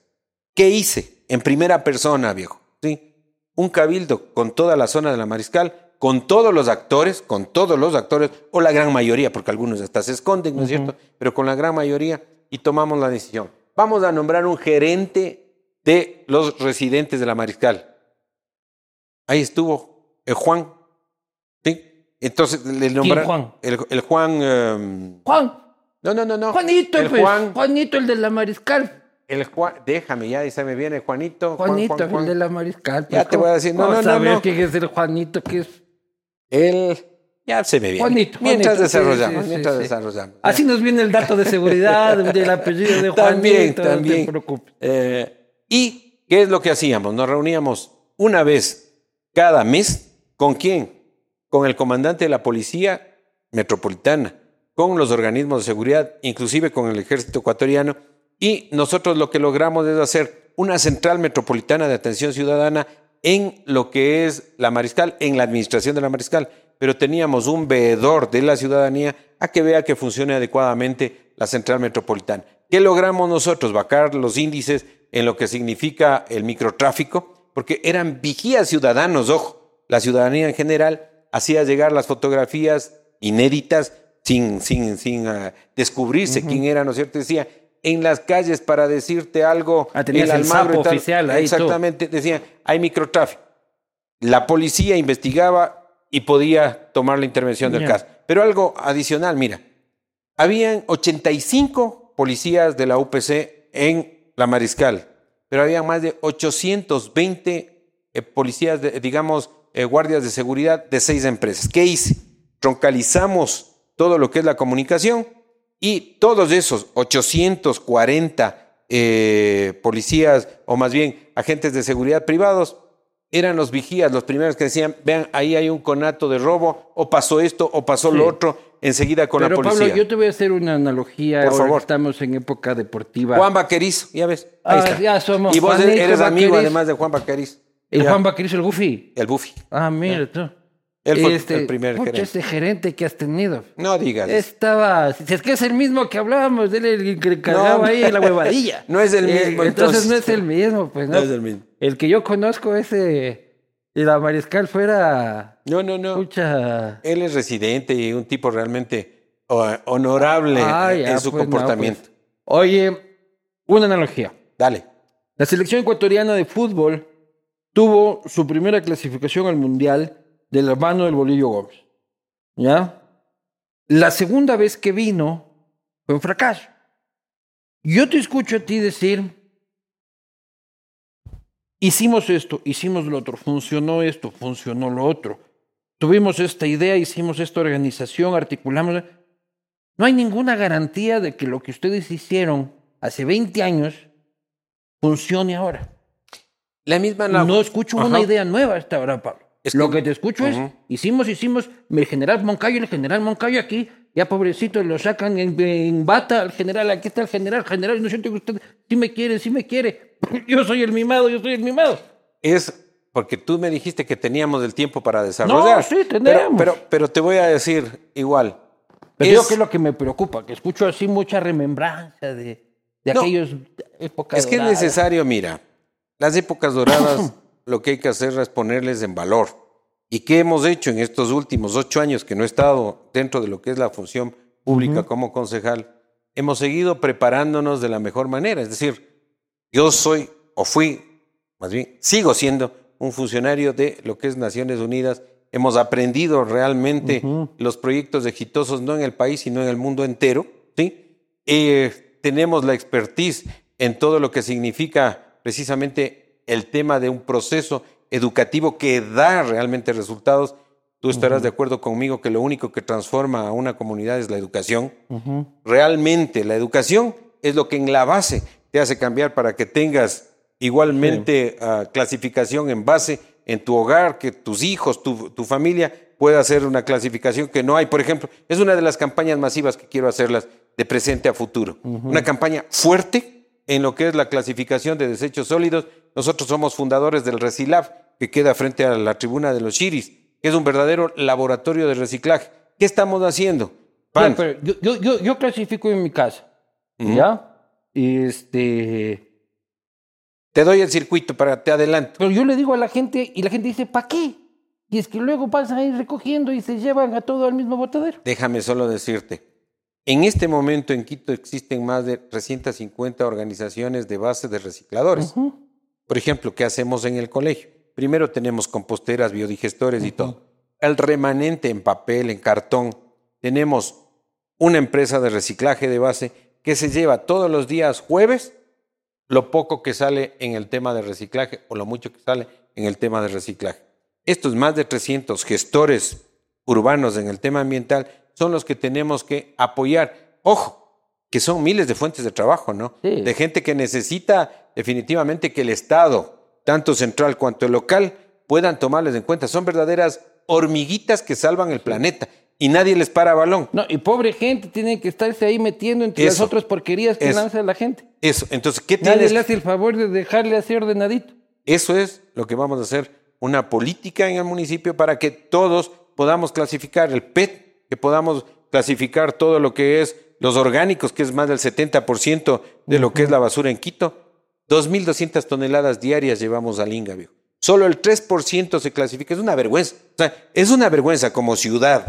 ¿Qué hice? En primera persona, viejo. ¿sí? Un cabildo con toda la zona de la Mariscal, con todos los actores, con todos los actores, o la gran mayoría, porque algunos hasta se esconden, ¿no es cierto? Pero con la gran mayoría, y tomamos la decisión. Vamos a nombrar un gerente de los residentes de la Mariscal. Ahí estuvo el Juan. ¿sí? Entonces le nombraron. Juan? El, el Juan. em, Juan, no, no, no, no. Juanito, el pues, Juan. Juanito, el de la Mariscal. el Juan, déjame ya, y se me viene Juanito. Juan, Juanito, Juan, Juan. el de la mariscal. Ya pues, te voy a ¿cómo- decir, no, no, no, no. quién es el Juanito que es? Él, ya se me viene. Juanito, Mientras Juanito, desarrollamos, sí, sí, mientras sí. desarrollamos. Así nos viene el dato de seguridad del apellido de Juanito. También, No también. te preocupes. Eh, ¿Y qué es lo que hacíamos? Nos reuníamos una vez cada mes. ¿Con quién? Con el comandante de la Policía Metropolitana, con los organismos de seguridad, inclusive con el ejército ecuatoriano. Y nosotros lo que logramos es hacer una central metropolitana de atención ciudadana en lo que es la Mariscal, en la administración de la Mariscal. Pero teníamos un veedor de la ciudadanía a que vea que funcione adecuadamente la central metropolitana. ¿Qué logramos nosotros? Bajar los índices en lo que significa el microtráfico, porque eran vigías ciudadanos, ojo. La ciudadanía en general hacía llegar las fotografías inéditas sin, sin, sin ah, descubrirse quién era, ¿no es cierto? Decía, en las calles para decirte algo. Ah, el Almagro sapo tal. oficial ahí. Exactamente, decía, hay microtráfico. La policía investigaba y podía tomar la intervención del caso. Pero algo adicional, mira, habían 85 policías de la UPC en la Mariscal, pero había más de 820 eh, policías, de- digamos, eh, guardias de seguridad de seis empresas. ¿Qué hice? Troncalizamos todo lo que es la comunicación y todos esos 840 eh, policías, o más bien agentes de seguridad privados, eran los vigías, los primeros que decían, vean, ahí hay un conato de robo, o pasó esto, o pasó Sí. lo otro, enseguida con Pero la policía. Pablo, yo te voy a hacer una analogía. Por ahora favor. que Estamos en época deportiva. Juan Vaquerizo, ya ves. Ahí Ah, está. ya somos y vos eres amigo además de Juan Vaquerizo. el Ya. Juan Vaquerizo, el Goofy. El Buffy. Ah, mira tú. Él fue el primer gerente. ese gerente que has tenido. No digas. Estaba, si es que es el mismo que hablábamos, él el que cargaba No, ahí en la huevadilla. no es el Eh, mismo, entonces, entonces. no es el mismo, pues no. No es el mismo. El que yo conozco ese y la mariscal fuera No, no, no. mucha Él es residente y un tipo realmente honorable Ah, en ya, su pues, no, comportamiento. pues. Oye, una analogía. Dale. La selección ecuatoriana de fútbol tuvo su primera clasificación al Mundial de la mano del Bolillo Gómez. ¿Ya? La segunda vez que vino fue un fracaso. Yo te escucho a ti decir, hicimos esto, hicimos lo otro, funcionó esto, funcionó lo otro. Tuvimos esta idea, hicimos esta organización, articulamos. No hay ninguna garantía de que lo que ustedes hicieron hace 20 años funcione ahora. La misma No escucho una idea nueva hasta ahora, Pablo. Es Lo que- te escucho es, hicimos, hicimos, el general Moncayo, el general Moncayo aquí, ya pobrecito, lo sacan en, en bata al general, aquí está el general, general, no siento que usted sí me quiere, sí me quiere. Yo soy el mimado, yo soy el mimado. Es porque tú me dijiste que teníamos el tiempo para desarrollar. No, sí, tenemos. Pero, pero, te voy a decir igual. Pero Es- digo que es lo que me preocupa, que escucho así mucha remembranza de, de No, aquellos épocas Es que es necesario, mira, las épocas doradas lo que hay que hacer es ponerles en valor. ¿Y qué hemos hecho en estos últimos ocho años que no he estado dentro de lo que es la función pública como concejal? Hemos seguido preparándonos de la mejor manera. Es decir, yo soy o fui, más bien, sigo siendo un funcionario de lo que es Naciones Unidas. Hemos aprendido realmente los proyectos exitosos, no en el país, sino en el mundo entero. ¿sí? Eh, tenemos la expertise en todo lo que significa precisamente el tema de un proceso educativo que da realmente resultados. Tú estarás de acuerdo conmigo que lo único que transforma a una comunidad es la educación. Realmente la educación es lo que en la base te hace cambiar para que tengas igualmente ah, clasificación en base en tu hogar, que tus hijos, tu, tu familia pueda hacer una clasificación que no hay. Por ejemplo, es una de las campañas masivas que quiero hacerlas de presente a futuro. Una campaña fuerte en lo que es la clasificación de desechos sólidos. Nosotros somos fundadores del Recilab, que queda frente a la tribuna de los Chiris, que es un verdadero laboratorio de reciclaje. ¿Qué estamos haciendo? Pan. Pero yo, yo, yo, yo clasifico en mi casa. ¿Ya? Este. Te doy el circuito para te adelanto. Pero yo le digo a la gente y la gente dice, ¿para qué? Y es que luego pasan ahí recogiendo y se llevan a todo al mismo botadero. Déjame solo decirte. En este momento en Quito existen más de 350 organizaciones de base de recicladores. Por ejemplo, ¿qué hacemos en el colegio? Primero tenemos composteras, biodigestores y todo. El remanente en papel, en cartón. Tenemos una empresa de reciclaje de base que se lleva todos los días jueves lo poco que sale en el tema de reciclaje o lo mucho que sale en el tema de reciclaje. Estos más de 300 gestores urbanos en el tema ambiental son los que tenemos que apoyar. Ojo, que son miles de fuentes de trabajo, ¿no? Sí. De gente que necesita definitivamente que el Estado, tanto central cuanto local, puedan tomarles en cuenta. Son verdaderas hormiguitas que salvan el planeta y nadie les para balón. No, y pobre gente, tiene que estarse ahí metiendo entre las Eso. otras porquerías que Eso. lanza la gente. Eso, entonces, ¿qué Nadie tienes? le hace el favor de dejarle así ordenadito. Eso es lo que vamos a hacer, una política en el municipio para que todos podamos clasificar el PET, que podamos clasificar todo lo que es los orgánicos, que es más del 70% de lo que es la basura en Quito. 2.200 toneladas diarias llevamos al Inga. Solo el 3% se clasifica. Es una vergüenza. O sea, es una vergüenza como ciudad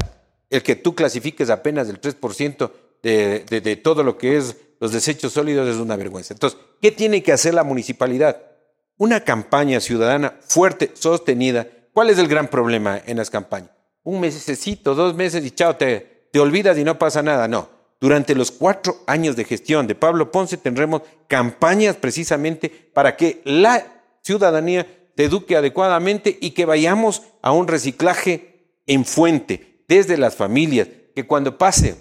el que tú clasifiques apenas el 3% de, de, de todo lo que es los desechos sólidos es una vergüenza. Entonces, ¿qué tiene que hacer la municipalidad? Una campaña ciudadana fuerte, sostenida. ¿Cuál es el gran problema en las campañas? Un mesecito, dos meses y chao, te, te olvidas y no pasa nada. No. Durante los cuatro años de gestión de Pablo Ponce tendremos campañas precisamente para que la ciudadanía se eduque adecuadamente y que vayamos a un reciclaje en fuente, desde las familias, que cuando pase,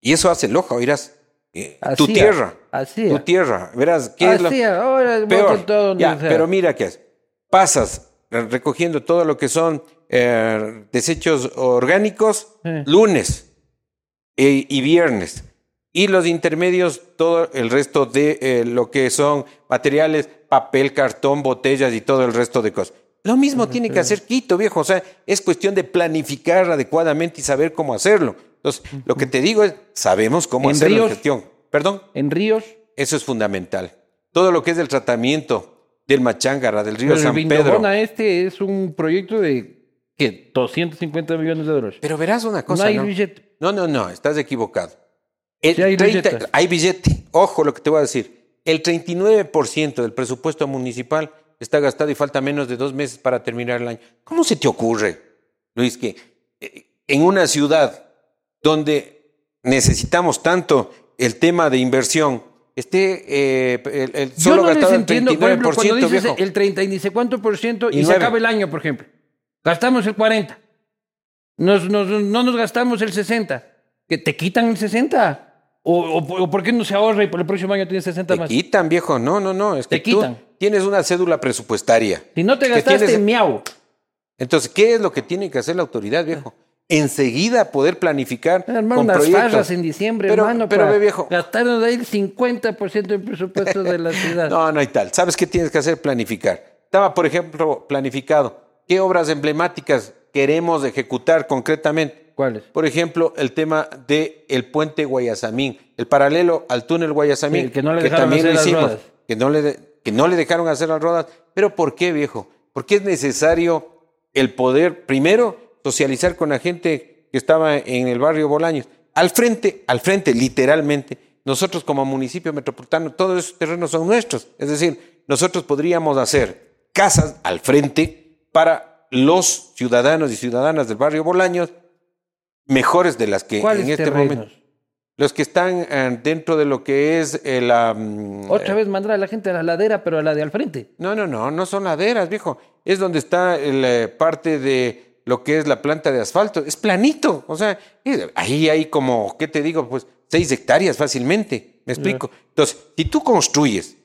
y eso hace loja, oirás, eh, tu tierra, así. tu tierra, verás, ¿qué es lo ahora peor? todo Ya, pero mira qué es. Pasas eh, recogiendo todo lo que son eh, desechos orgánicos Eh. lunes eh, y viernes. Y los intermedios, todo el resto de eh, lo que son materiales, papel, cartón, botellas y todo el resto de cosas. Lo mismo tiene que hacer Quito, viejo. O sea, es cuestión de planificar adecuadamente y saber cómo hacerlo. Entonces, lo que te digo es, sabemos cómo En hacer la gestión. Perdón. En ríos, Eso es fundamental. Todo lo que es el tratamiento del Machángara, del río el San Pedro. Vindobona este es un proyecto de, ¿qué? 250 millones de dólares. Pero verás una cosa. no hay ¿no? billete. No, no, no, estás equivocado. El Sí hay 30 billetes. hay billete. Ojo lo que te voy a decir. El 39% del presupuesto municipal está gastado y falta menos de dos meses para terminar el año. ¿Cómo se te ocurre, Luis, que eh, en una ciudad donde necesitamos tanto el tema de inversión esté eh, el, el Yo solo no les gastado el entiendo, por ejemplo, cuando 39%, dices viejo? el 30 y sé cuánto por ciento y, Y se acaba el año, por ejemplo. Gastamos el 40. Nos, nos- no nos gastamos el 60. Que te quitan el 60. O, o- o por qué no se ahorra y por el próximo año tienes 60 Te más. quitan, viejo. No, no, no. Es que Te tú quitan. tienes una cédula presupuestaria. Si no te gastaste, tienes- miau. Entonces, ¿qué es lo que tiene que hacer la autoridad, viejo? Enseguida poder planificar Hermano, con unas proyectos. farras en diciembre, pero, hermano. Pero, para ve, viejo. Gastaron ahí el 50% del presupuesto de la ciudad. No, no hay tal. ¿Sabes qué tienes que hacer? Planificar. Estaba, por ejemplo, planificado. ¿Qué obras emblemáticas queremos ejecutar concretamente? ¿Cuáles? Por ejemplo, el tema del el puente Guayasamín, el paralelo al túnel Guayasamín, Sí, que no le dejaron también hacer las hicimos, rodas. que no, le que no le dejaron hacer las rodas. ¿Pero por qué, viejo? Porque es necesario el poder, primero, socializar con la gente que estaba en el barrio Bolaños. Al frente, al frente, literalmente, nosotros como municipio metropolitano, todos esos terrenos son nuestros. Es decir, nosotros podríamos hacer casas al frente para los ciudadanos y ciudadanas del barrio Bolaños mejores de las que ¿Cuáles en este terrenos? momento. Los que están eh, dentro de lo que es el... am, Otra vez mandar a la gente a la ladera, pero a la de al frente. no, no, no, no son laderas, viejo. Es donde está el, eh, parte de lo que es la planta de asfalto. Es planito. O sea, eh, ahí hay como, ¿qué te digo? Pues seis hectáreas fácilmente. ¿Me explico? Entonces, si tú construyes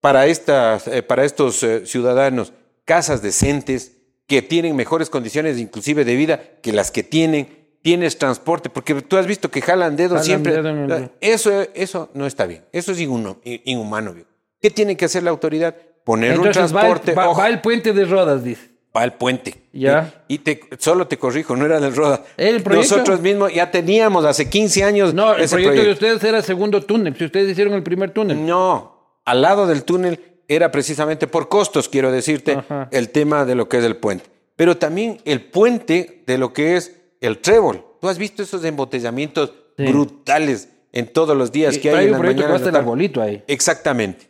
para, estas, eh, para estos eh, ciudadanos casas decentes que tienen mejores condiciones inclusive de vida que las que tienen, tienes transporte, porque tú has visto que jalan dedos Jalan siempre. dedo el- Eso, eso no está bien. Eso es inhumano. ¿Qué tiene que hacer la autoridad? Poner Entonces un va el, transporte. va- va el puente de Rodas, dice. va al puente. Ya. Y, y te, solo te corrijo, no era del Roda. ¿El proyecto? Nosotros mismos ya teníamos hace 15 años No, el ese proyecto, de proyecto. ustedes era segundo túnel. Si ustedes hicieron el primer túnel. No, al lado del túnel era precisamente por costos, quiero decirte, Ajá. el tema de lo que es el puente. Pero también el puente de lo que es el trébol. Tú has visto esos embotellamientos Sí. brutales en todos los días Y- que hay en un proyecto que el arbolito ahí. Exactamente.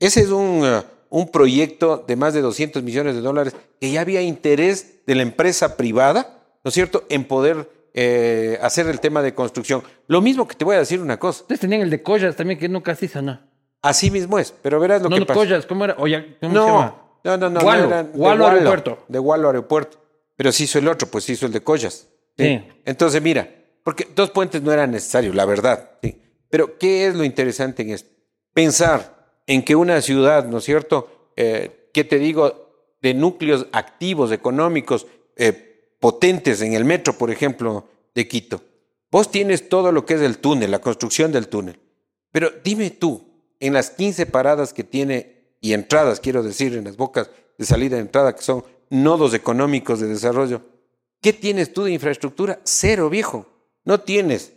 Ese es un, uh, un proyecto de más de 200 millones de dólares que ya había interés de la empresa privada, ¿no es cierto?, en poder eh, hacer el tema de construcción. Lo mismo que te voy a decir una cosa. Ustedes tenían el de Collas también, que nunca se hizo, ¿no? Así mismo es, pero verás lo no, que no, pasa. Collas, ¿cómo era? Oye, ¿cómo no, se llama? no, no, no, Gualo, no eran- de Gualo Aeropuerto. De Gualo Aeropuerto. Pero sí hizo el otro, pues hizo el de Collas. ¿sí? Sí. Entonces, mira, porque dos puentes no eran necesarios, la verdad. ¿sí? Pero, ¿qué es lo interesante en esto? Pensar en que una ciudad, ¿no es cierto? Eh, ¿Qué te digo? De núcleos activos, económicos, eh, potentes en el metro, por ejemplo, de Quito. Vos tienes todo lo que es el túnel, la construcción del túnel. Pero dime tú, en las 15 paradas que tiene y entradas, quiero decir, en las bocas de salida y entrada, que son nodos económicos de desarrollo, ¿qué tienes tú de infraestructura? Cero, viejo. No tienes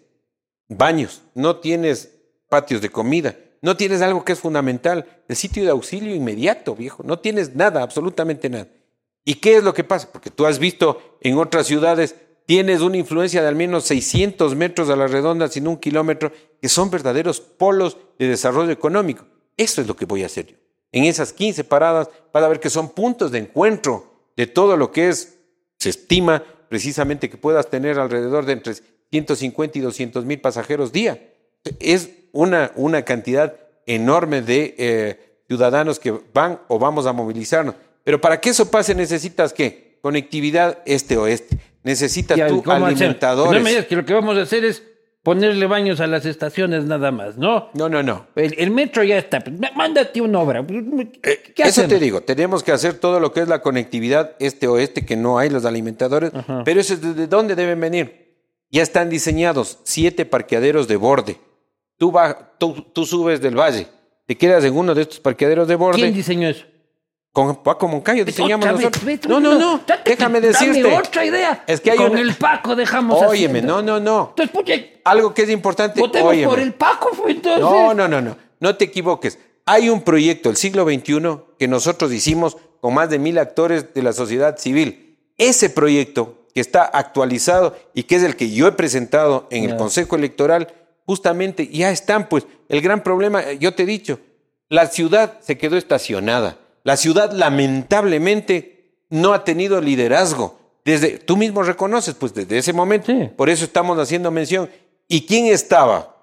baños, no tienes patios de comida, no tienes algo que es fundamental, el sitio de auxilio inmediato, viejo. No tienes nada, absolutamente nada. ¿Y qué es lo que pasa? Porque tú has visto en otras ciudades, tienes una influencia de al menos 600 metros a la redonda, sin un kilómetro, que son verdaderos polos de desarrollo económico. Eso es lo que voy a hacer yo. En esas 15 paradas vas a ver que son puntos de encuentro de todo lo que es, se estima precisamente que puedas tener alrededor de entre 150 y 200 mil pasajeros día. Es una, una cantidad enorme de eh, ciudadanos que van o vamos a movilizarnos. Pero para que eso pase necesitas qué? Conectividad este-oeste. Necesitas Ya, tú alimentadores. No me digas que lo que vamos a hacer es ponerle baños a las estaciones nada más, ¿no? No, no, no. El, el metro ya está. Mándate una obra. ¿Qué Eh, Eso te digo, tenemos que hacer todo lo que es la conectividad este-oeste, que no hay los alimentadores, pero eso es de dónde deben venir. Ya están diseñados siete parqueaderos de borde. Tú, va- tú, tú subes del valle, te quedas en uno de estos parqueaderos de borde. ¿Quién diseñó eso? Con Paco Moncayo diseñamos Otra vez, nosotros. vete, No, no, no, date- déjame dame decirte. otra idea. Es que hay Con una- el Paco dejamos Óyeme, haciendo. no, no, no. Entonces, Algo que es importante, votemos óyeme. por el Paco, fue entonces. No, no, no, no. No te equivoques. Hay un proyecto, el siglo XXI, que nosotros hicimos con más de mil actores de la sociedad civil. Ese proyecto, que está actualizado y que es el que yo he presentado en el. Consejo Electoral, justamente ya están, pues, el gran problema, eh, yo te he dicho, la ciudad se quedó estacionada. La ciudad, lamentablemente, no ha tenido liderazgo. Desde, tú mismo reconoces, pues, desde ese momento. Sí. Por eso estamos haciendo mención. ¿Y quién estaba?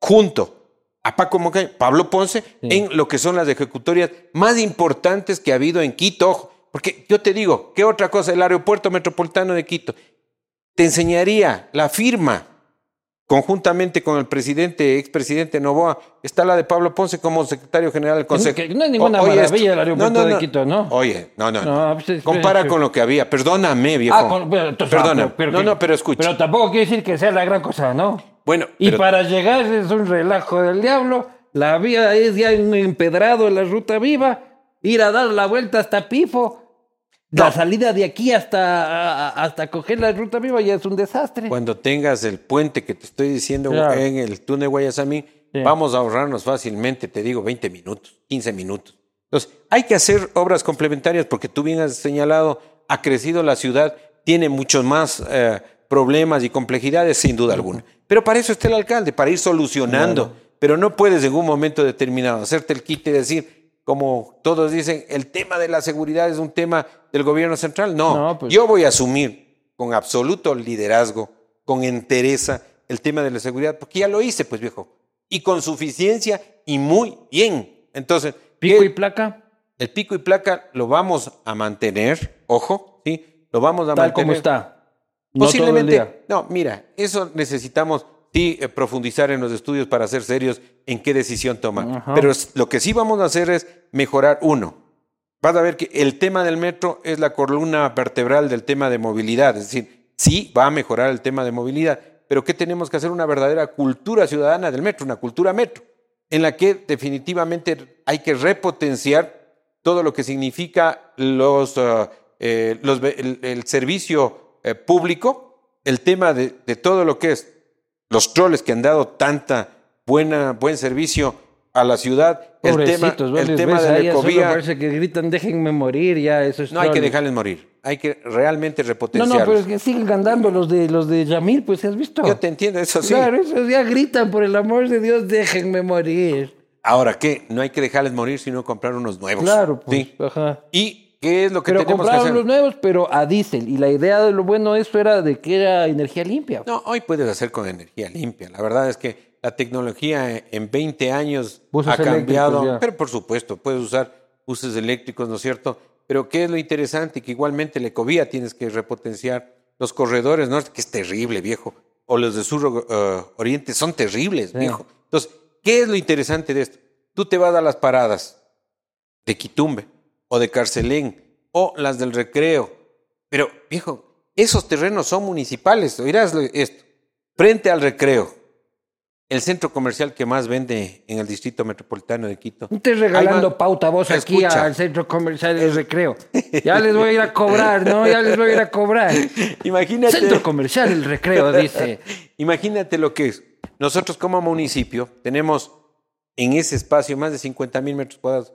junto a Paco Moncayo, Pablo Ponce, en lo que son las ejecutorias más importantes que ha habido en Quito. Ojo, porque yo te digo, ¿qué otra cosa? El aeropuerto metropolitano de Quito te enseñaría la firma conjuntamente con el presidente, expresidente Novoa, está la de Pablo Ponce como secretario general del Consejo. que no es ninguna O- oye maravilla el aeropuerto de Quito, ¿no? Oye, no, no, No, no. pues es- Compara con lo que había. Perdóname, viejo. Ah, con- pero, entonces, Perdona. ah, pero- no, no, pero escucha. Pero tampoco quiere decir que sea la gran cosa, ¿no? bueno, Y para llegar es un relajo del diablo. La vía es ya empedrado en la ruta viva. Ir a dar la vuelta hasta Pifo. La No. salida de aquí hasta, hasta coger la ruta viva ya es un desastre. Cuando tengas el puente que te estoy diciendo Claro. en el túnel Guayasamín, Sí. vamos a ahorrarnos fácilmente, te digo, 20 minutos, 15 minutos. Entonces, hay que hacer obras complementarias porque tú bien has señalado, ha crecido la ciudad, tiene muchos más eh, problemas y complejidades, sin duda alguna. Pero para eso está el alcalde, para ir solucionando. Pero no puedes en un momento determinado hacerte el quite y decir, como todos dicen, el tema de la seguridad es un tema del gobierno central. No, No, pues- yo voy a asumir con absoluto liderazgo, con entereza, el tema de la seguridad, porque ya lo hice, pues viejo, y con suficiencia y muy bien. Entonces, Pico ¿qué- y placa, el pico y placa lo vamos a mantener, ojo, ¿sí? Lo vamos a tal mantener. como está. No todo el Posiblemente, día. no, mira, eso necesitamos sí eh, profundizar en los estudios para ser serios en qué decisión tomar. Ajá. Pero lo que sí vamos a hacer es mejorar uno. Vas a ver que el tema del metro es la columna vertebral del tema de movilidad, es decir, sí va a mejorar el tema de movilidad, pero ¿qué tenemos que hacer? Una verdadera cultura ciudadana del metro, una cultura metro, en la que definitivamente hay que repotenciar todo lo que significa los, ah, eh, los el, el servicio eh, público, el tema de, de todo lo que es los troles que han dado tanta buena buen servicio a la ciudad, el tema, el tema de la ecovía, parece que gritan, déjenme morir, ya, eso es no hay que troll". dejarles morir, hay que realmente No, repotenciarlos. no, pero es que siguen andando los de los de Yamil, pues, ¿has visto? Yo te entiendo, eso sí. Claro, esos ya gritan, por el amor de Dios, déjenme morir. Ahora, ¿qué? No hay que dejarles morir, sino comprar unos nuevos. Claro, pues, Sí. ajá. ¿Y qué es lo que Pero tenemos que hacer? los nuevos, pero a diésel. Y la idea de lo bueno de eso era de que era energía limpia. No, hoy puedes hacer con energía limpia. La verdad es que la tecnología en 20 años Buses ha cambiado. Pero por supuesto, puedes usar buses eléctricos, ¿no es cierto? Pero ¿qué es lo interesante? Que igualmente la ecovía tienes que repotenciar. Los corredores norte, que es terrible, viejo. O los de sur eh, oriente son terribles, Sí. viejo. Entonces, ¿qué es lo interesante de esto? Tú te vas a las paradas de Quitumbe o de Carcelén o las del recreo. Pero, viejo, esos terrenos son municipales. Oirás esto. Frente al recreo, el centro comercial que más vende en el distrito metropolitano de Quito. No estés regalando pauta vos aquí Escucha. al centro comercial del recreo. Ya les voy a ir a cobrar, ¿no? Ya les voy a ir a cobrar. Imagínate, Centro comercial el recreo, dice. imagínate lo que es. Nosotros como municipio tenemos en ese espacio más de 50 mil metros cuadrados.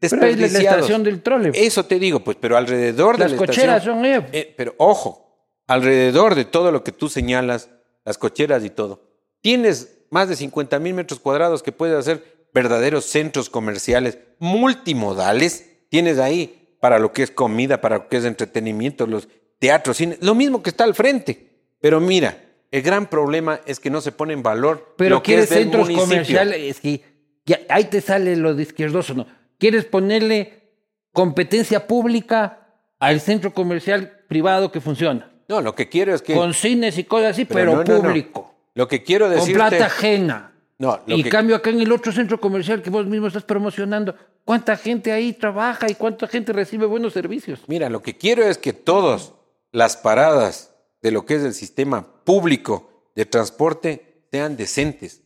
Pero ahí es la desperdiciados. estación del trole. Eso te digo, pues, pero alrededor Las de la cocheras estación- son ellos. Eh, pero ojo, alrededor de todo lo que tú señalas, las cocheras y todo, tienes más de 50 mil metros cuadrados que puedes hacer verdaderos centros comerciales multimodales. Tienes ahí para lo que es comida, para lo que es entretenimiento, los teatros, cine, lo mismo que está al frente. Pero mira, el gran problema es que no se pone en valor Pero lo que es centros municipio. comerciales, es que ya- ahí te sale lo de izquierdoso, ¿no? Quieres ponerle competencia pública al centro comercial privado que funciona. No, lo que quiero es que... Con cines y cosas así, pero, no, no, no. público. Lo que quiero Con decirte... plata ajena. No, lo y que- cambio acá en el otro centro comercial que vos mismo estás promocionando, ¿cuánta gente ahí trabaja y cuánta gente recibe buenos servicios? Mira, lo que quiero es que todas las paradas de lo que es el sistema público de transporte sean decentes.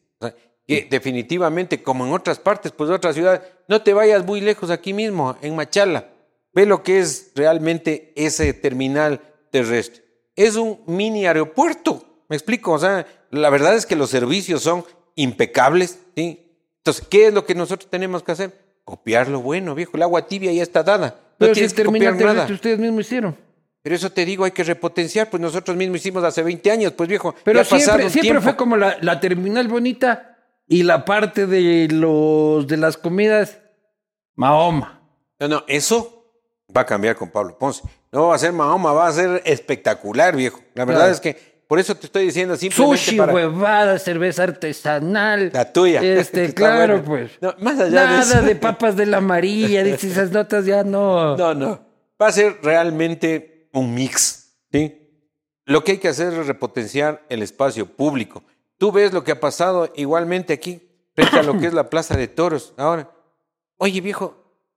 Que definitivamente, como en otras partes, pues de otras ciudades, no te vayas muy lejos aquí mismo, en Machala. Ve lo que es realmente ese terminal terrestre. Es un mini aeropuerto, me explico. O sea, la verdad es que los servicios son impecables, ¿sí? Entonces, ¿qué es lo que nosotros tenemos que hacer? Copiar lo bueno, viejo. El agua tibia ya está dada. No Pero si tienes que copiar nada. ustedes mismos hicieron. Pero eso te digo, hay que repotenciar, pues nosotros mismos hicimos hace 20 años, pues viejo. Pero ya ha pasado siempre, un siempre tiempo. fue como la, la terminal bonita y la parte de los de las comidas Mahoma. No, no, eso va a cambiar con Pablo Ponce. No va a ser Mahoma, va a ser espectacular, viejo. La verdad Claro. es que por eso te estoy diciendo simplemente Sushi, para huevada, cerveza artesanal. la tuya. Este, claro, pues. No, más allá de Nada eso. de, papas de la amarilla, dice esas notas ya no. No, no. Va a ser realmente un mix, ¿sí? Lo que hay que hacer es repotenciar el espacio público. Tú ves lo que ha pasado igualmente aquí, frente a lo que es la Plaza de Toros. Ahora, oye viejo,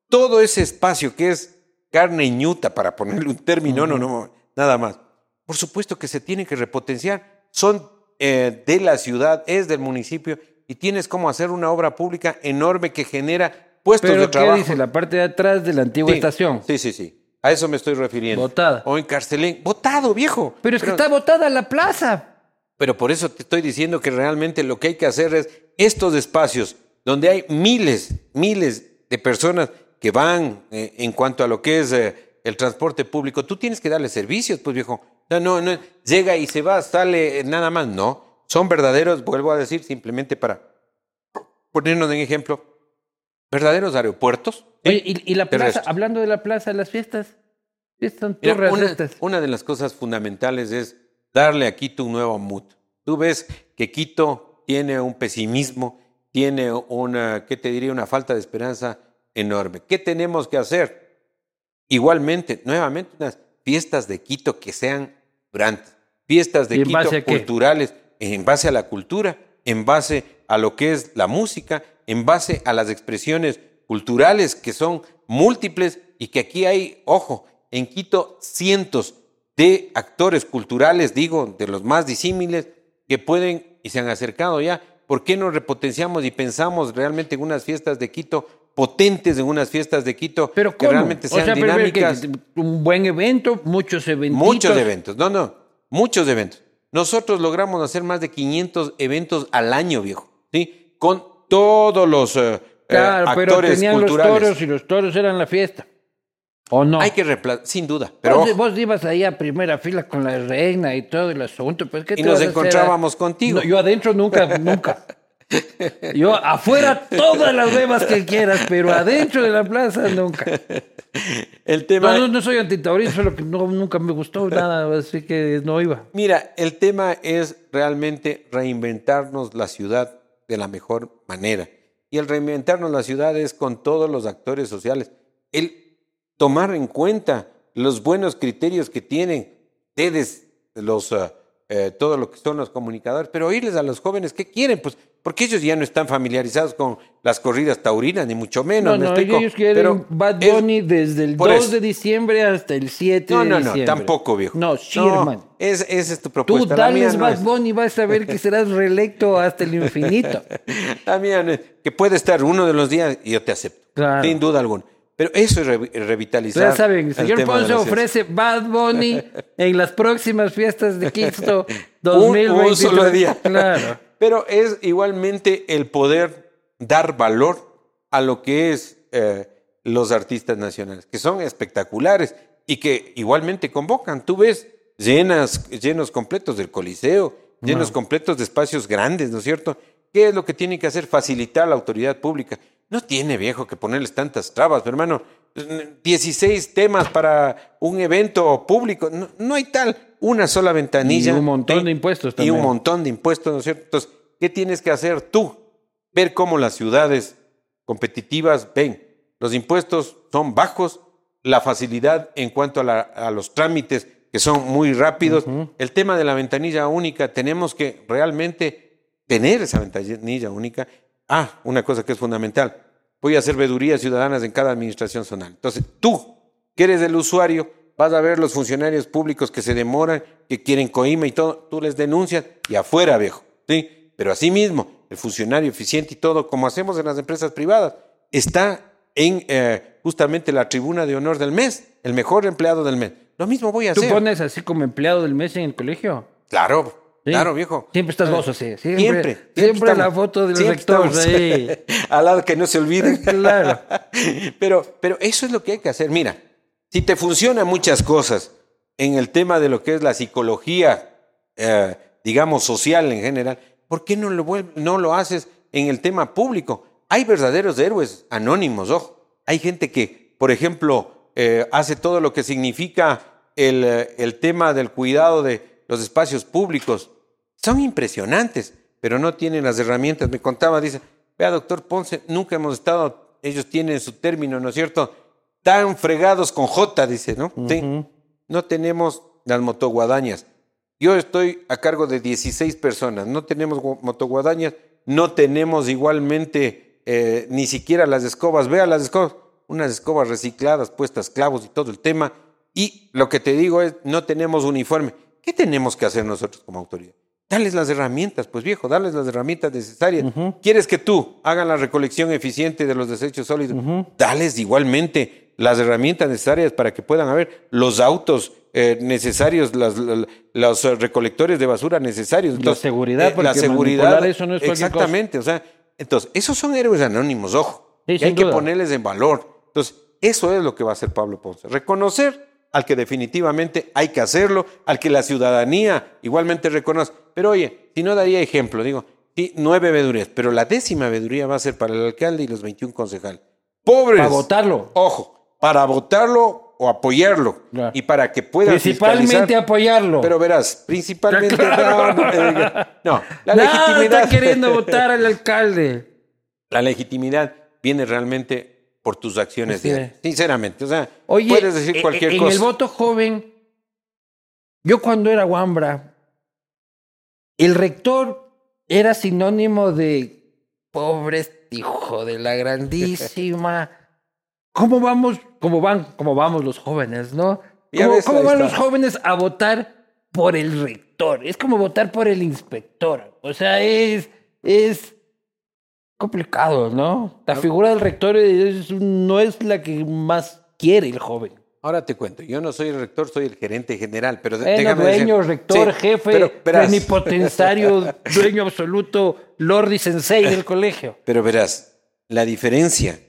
todo ese espacio que es carne ñuta, para ponerle un término, no, no, nada más. Por supuesto que se tiene que repotenciar. Son eh, de la ciudad, es del municipio, y tienes como hacer una obra pública enorme que genera puestos Pero de ¿qué trabajo. dice? La parte de atrás de la antigua Sí, estación. Sí, sí, sí. A eso me estoy refiriendo. Botada. O en Carcelén. Botado, viejo. Pero es que está botada la plaza. Pero por eso te estoy diciendo que realmente lo que hay que hacer es estos espacios donde hay miles, miles de personas que van eh, en cuanto a lo que es eh, el transporte público. Tú tienes que darle servicios, pues viejo. No, no, no. Llega y se va, sale, eh, nada más. No. Son verdaderos, vuelvo a decir, simplemente para ponernos en ejemplo, verdaderos aeropuertos. y, y la plaza, hablando de la plaza, las fiestas. Fiestas son Mira, una, estas. una de las cosas fundamentales es darle a Quito un nuevo mood. Tú ves que Quito tiene un pesimismo, tiene una, ¿qué te diría? Una falta de esperanza enorme. ¿Qué tenemos que hacer? Igualmente, nuevamente, unas fiestas de Quito que sean grandes. Fiestas de ¿Y en Quito qué? culturales, en base a la cultura, en base a lo que es la música, en base a las expresiones culturales que son múltiples y que aquí hay, ojo, en Quito cientos de actores culturales, digo, de los más disímiles, que pueden y se han acercado ya. ¿Por qué no repotenciamos y pensamos realmente en unas fiestas de Quito potentes, en unas fiestas de Quito Pero que realmente o sean sea, pero que dinámicas? un buen evento, muchos eventos. Muchos eventos, no, no, muchos eventos. Nosotros logramos hacer más de 500 eventos al año, viejo, ¿sí? Con todos los eh, eh, Claro, pero actores tenían culturales. los toros y los toros eran la fiesta. ¿O no? Hay que reemplazar, sin duda, pero vos, vos ibas ahí a primera fila con la reina y todo el asunto. Pues, ¿qué y nos a encontrábamos contigo. No, yo adentro nunca, nunca. Yo afuera todas las bebas que quieras, pero adentro de la plaza nunca. El tema, No, no, no soy antitaurino, solo que no, nunca me gustó nada, así que no iba. mira, el tema es realmente reinventarnos la ciudad de la mejor manera. Y el reinventarnos la ciudad es con todos los actores sociales. El tomar en cuenta los buenos criterios que tienen ustedes, los, ah, eh, todo lo que son los comunicadores, pero oírles a los jóvenes qué quieren, pues, porque ellos ya no están familiarizados con las corridas taurinas, ni mucho menos. No, ¿me no, explico? ellos quieren Pero Bad es- Bunny desde el por 2 eso. de diciembre hasta el 7 No, de no, diciembre. no, tampoco, viejo. No, Sherman. es, esa es tu Tú propuesta. mía dales no Bad. Bunny, vas a ver que serás reelecto hasta el infinito. La mía no es. Que puede estar uno de los días y yo te acepto. Claro. Sin duda alguna. Pero eso es re- revitalizar. Ya saben, el señor Ponce ofrece Bad Bunny en las próximas fiestas de Quito Un- 2023. un solo día. Claro. Pero es igualmente el poder dar valor a lo que es eh, los artistas nacionales, que son espectaculares y que igualmente convocan. Tú ves llenas, llenos completos del Coliseo, llenos completos de espacios grandes, ¿no es cierto? ¿Qué es lo que tiene que hacer? Facilitar la autoridad pública. No tiene, viejo, que ponerles tantas trabas, mi hermano. 16 temas para un evento público. No, no hay tal. Una sola ventanilla. Y un montón de impuestos Y un también. montón de impuestos, ¿no es cierto? Entonces, ¿qué tienes que hacer tú? Ver cómo las ciudades competitivas ven. Los impuestos son bajos, la facilidad en cuanto a, la- a los trámites que son muy rápidos. El tema de la ventanilla única, tenemos que realmente tener esa ventanilla única. Ah, una cosa que es fundamental. Voy a hacer vedurías ciudadanas en cada administración zonal. Entonces, tú, que eres el usuario, vas a ver los funcionarios públicos que se demoran, que quieren coima y todo, tú les denuncias y afuera, viejo. ¿sí? Pero asimismo, el funcionario eficiente y todo, como hacemos en las empresas privadas, está en eh, justamente la tribuna de honor del mes, el mejor empleado del mes. Lo mismo voy a ¿Tú hacer. pones así como empleado del mes en el colegio? Claro, Sí. claro, viejo. Siempre estás vos así. Siempre, Siempre. Siempre, estamos. la foto del Siempre rector estamos. ahí. Al lado que no se olviden. Claro. Pero, pero eso es lo que hay que hacer. Mira, si te funcionan muchas cosas en el tema de lo que es la psicología, eh, digamos, social en general, ¿por qué no lo, no lo haces en el tema público? Hay verdaderos héroes anónimos, ojo. Hay gente que, por ejemplo, eh, hace todo lo que significa el, eh, el tema del cuidado de los espacios públicos. Son impresionantes, pero no tienen las herramientas. Me contaba, dice, vea, doctor Ponce, nunca hemos estado, ellos tienen su término, ¿no es cierto? Tan fregados con J, dice, ¿no? Sí. No tenemos las motoguadañas. Yo estoy a cargo de 16 personas, no tenemos gu- motoguadañas, no tenemos igualmente eh, ni siquiera las escobas. Vea las escobas, unas escobas recicladas, puestas clavos y todo el tema. Y lo que te digo es, no tenemos uniforme. ¿Qué tenemos que hacer nosotros como autoridad? Darles las herramientas, pues viejo, darles las herramientas necesarias. ¿Quieres que tú hagan la recolección eficiente de los desechos sólidos? Dales igualmente las herramientas necesarias para que puedan haber los autos eh, necesarios, las- la- los eh, recolectores de basura necesarios. La seguridad, porque manipular eso no es cualquier cosa. Exactamente, o sea, entonces, esos son héroes anónimos, ojo. Sí, hay que ponerles en valor. Entonces, eso es lo que va a hacer Pablo Ponce. Reconocer al que definitivamente hay que hacerlo, al que la ciudadanía igualmente reconoce. Pero oye, si no daría ejemplo, digo, sí, nueve vedurías, pero la décima veduría va a ser para el alcalde y los 21 concejales. Pobres. Para votarlo. Ojo, para votarlo o apoyarlo. Claro. Y para que puedan Principalmente fiscalizar. apoyarlo. Pero verás, principalmente. Claro. No, no. No, la Nada, legitimidad. está queriendo votar al alcalde. La legitimidad viene realmente por tus acciones diarias. Sinceramente. O sea, Oye, puedes decir e- cualquier en cosa. el voto joven, yo cuando era Wambra, el rector era sinónimo de pobre hijo de la grandísima. ¿Cómo vamos, cómo van, cómo vamos los jóvenes, no? ¿Cómo, ves, cómo ahí van los jóvenes a votar por el rector? Es como votar por el inspector. O sea, es, es complicado, ¿no? La figura del rector es- no es la que más quiere el joven. Ahora te cuento. Yo no soy el rector, soy el gerente general. Pero Bueno, déjame dueño, decir- rector, Sí, jefe, pero plenipotenciario, dueño absoluto, lord y sensei del colegio. Pero verás, la diferencia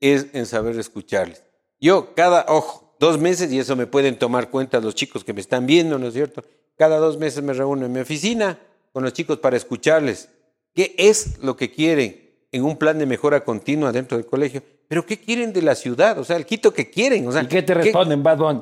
es en saber escucharles. Yo cada, ojo, dos meses, y eso me pueden tomar cuenta los chicos que me están viendo, ¿no es cierto? Cada dos meses me reúno en mi oficina con los chicos para escucharles. Qué es lo que quieren en un plan de mejora continua dentro del colegio, pero qué quieren de la ciudad, o sea, el Quito que quieren. O sea, ¿Y qué te responden, Bad Bunny?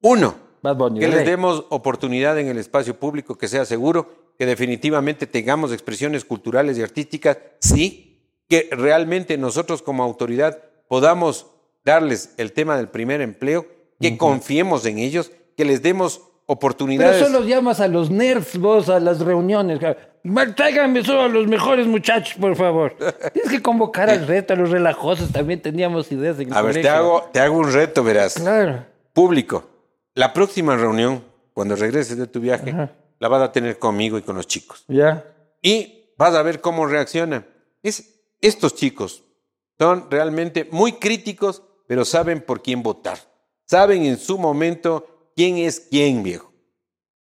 Uno, Bad Bunny, que les rey. demos oportunidad en el espacio público, que sea seguro, que definitivamente tengamos expresiones culturales y artísticas, sí, que realmente nosotros como autoridad podamos darles el tema del primer empleo, que confiemos en ellos, que les demos Pero oportunidades. solo llamas a los nerds vos a las reuniones. Tráiganme solo a los mejores muchachos, por favor. Tienes que convocar al resto, a los relajosos. También teníamos ideas en A ver, te hago, te hago un reto, verás. Claro. Público, la próxima reunión, cuando regreses de tu viaje, Ajá. la vas a tener conmigo y con los chicos. Ya. y vas a ver cómo reaccionan. Es, estos chicos son realmente muy críticos, pero saben por quién votar. Saben en su momento quién es quién, viejo.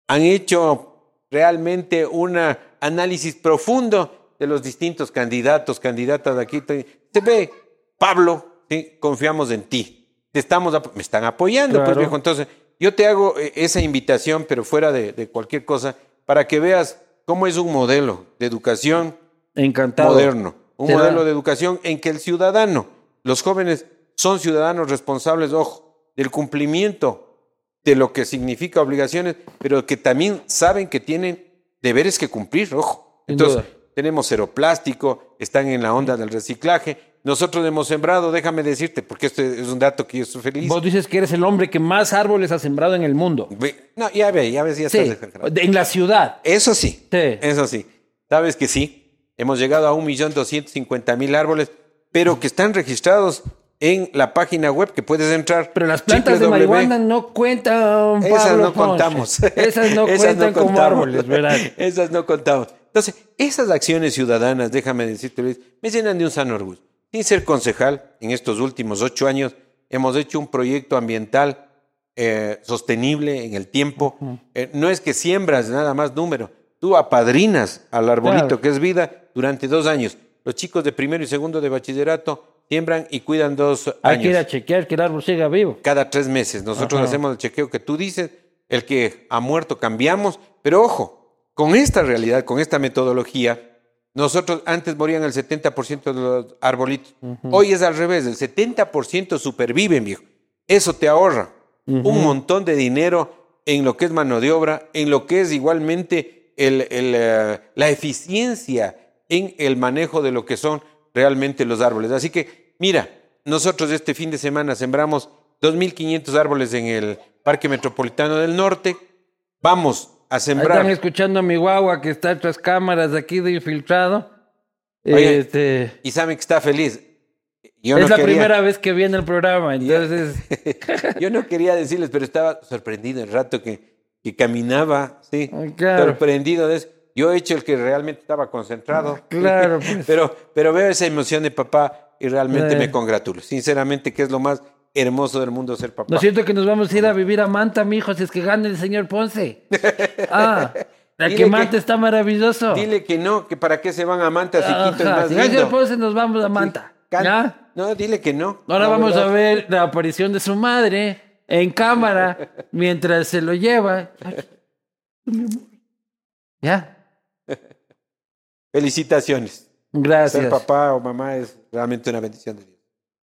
Han hecho realmente un análisis profundo de los distintos candidatos, candidatas de aquí. Se ve, Pablo, ¿sí? confiamos en ti. Te estamos, me están apoyando, pues viejo. Entonces, yo te hago eh, esa invitación, pero fuera de, de cualquier cosa, para que veas cómo es un modelo de educación Encantado. moderno, un modelo de educación en que el ciudadano, los jóvenes son ciudadanos responsables, ojo, del cumplimiento de lo que significa obligaciones, pero que también saben que tienen deberes que cumplir, ojo. Entonces, tenemos cero plástico, están en la onda del reciclaje. Nosotros hemos sembrado, déjame decirte, porque este es un dato que yo estoy feliz. Vos dices que eres el hombre que más árboles ha sembrado en el mundo. No, ya ve, ya ves, ya Sí. estás En la ciudad. Eso sí, Sí. eso sí. Sabes que sí, hemos llegado a 1.250.000 árboles, pero que están registrados en la página web que puedes entrar. Pero las plantas de marihuana no cuentan. Esas Pablo no Ponce. contamos. Esas no Esas cuentan como contamos. árboles, ¿verdad? Esas no contamos. Entonces, esas acciones ciudadanas, déjame decirte, Luis, me llenan de un sano orgullo. Sin ser concejal, en estos últimos ocho años hemos hecho un proyecto ambiental eh, sostenible en el tiempo. Eh, no es que siembras nada más número, tú apadrinas al arbolito Claro. que es vida durante dos años. Los chicos de primero y segundo de bachillerato siembran y cuidan dos Hay que ir a años. chequear que el árbol siga vivo. Cada tres meses. Nosotros Ajá. hacemos el chequeo que tú dices, el que ha muerto cambiamos, pero ojo, con esta realidad, con esta metodología, nosotros antes morían el 70% de los arbolitos. Hoy es al revés, el 70% superviven, viejo. Eso te ahorra un montón de dinero en lo que es mano de obra, en lo que es igualmente el- el, eh, la eficiencia en el manejo de lo que son realmente los árboles. Así que, mira, nosotros este fin de semana sembramos 2.500 árboles en el Parque Metropolitano del Norte. Vamos a Ahí sembrar. están escuchando a mi guagua que está tras cámaras aquí de infiltrado. Oye, Este, Y saben que está feliz. Yo es no la quería- primera vez que viene el programa, entonces Yo no quería decirles, pero estaba sorprendido el rato que, que caminaba, sí, claro. sorprendido de eso. Yo he hecho el que realmente estaba concentrado. Claro, pues. pero, pero veo esa emoción de papá y realmente Eh. me congratulo. Sinceramente, que es lo más hermoso del mundo ser papá. lo siento que nos vamos a ir a vivir a Manta, mijo, si es que gana el señor Ponce. Ah, la Dile que que- Manta está maravilloso. Dile que no, que para qué se van a Manta si Quito es más si lindo. señor Ponce nos vamos a Manta. ¿Ya? No, dile que no. Ahora vamos verdad. a ver la aparición de su madre en cámara mientras se lo lleva. Ay, mi amor. Ya, Felicitaciones. Ser gracias. papá o mamá es realmente una bendición de Dios.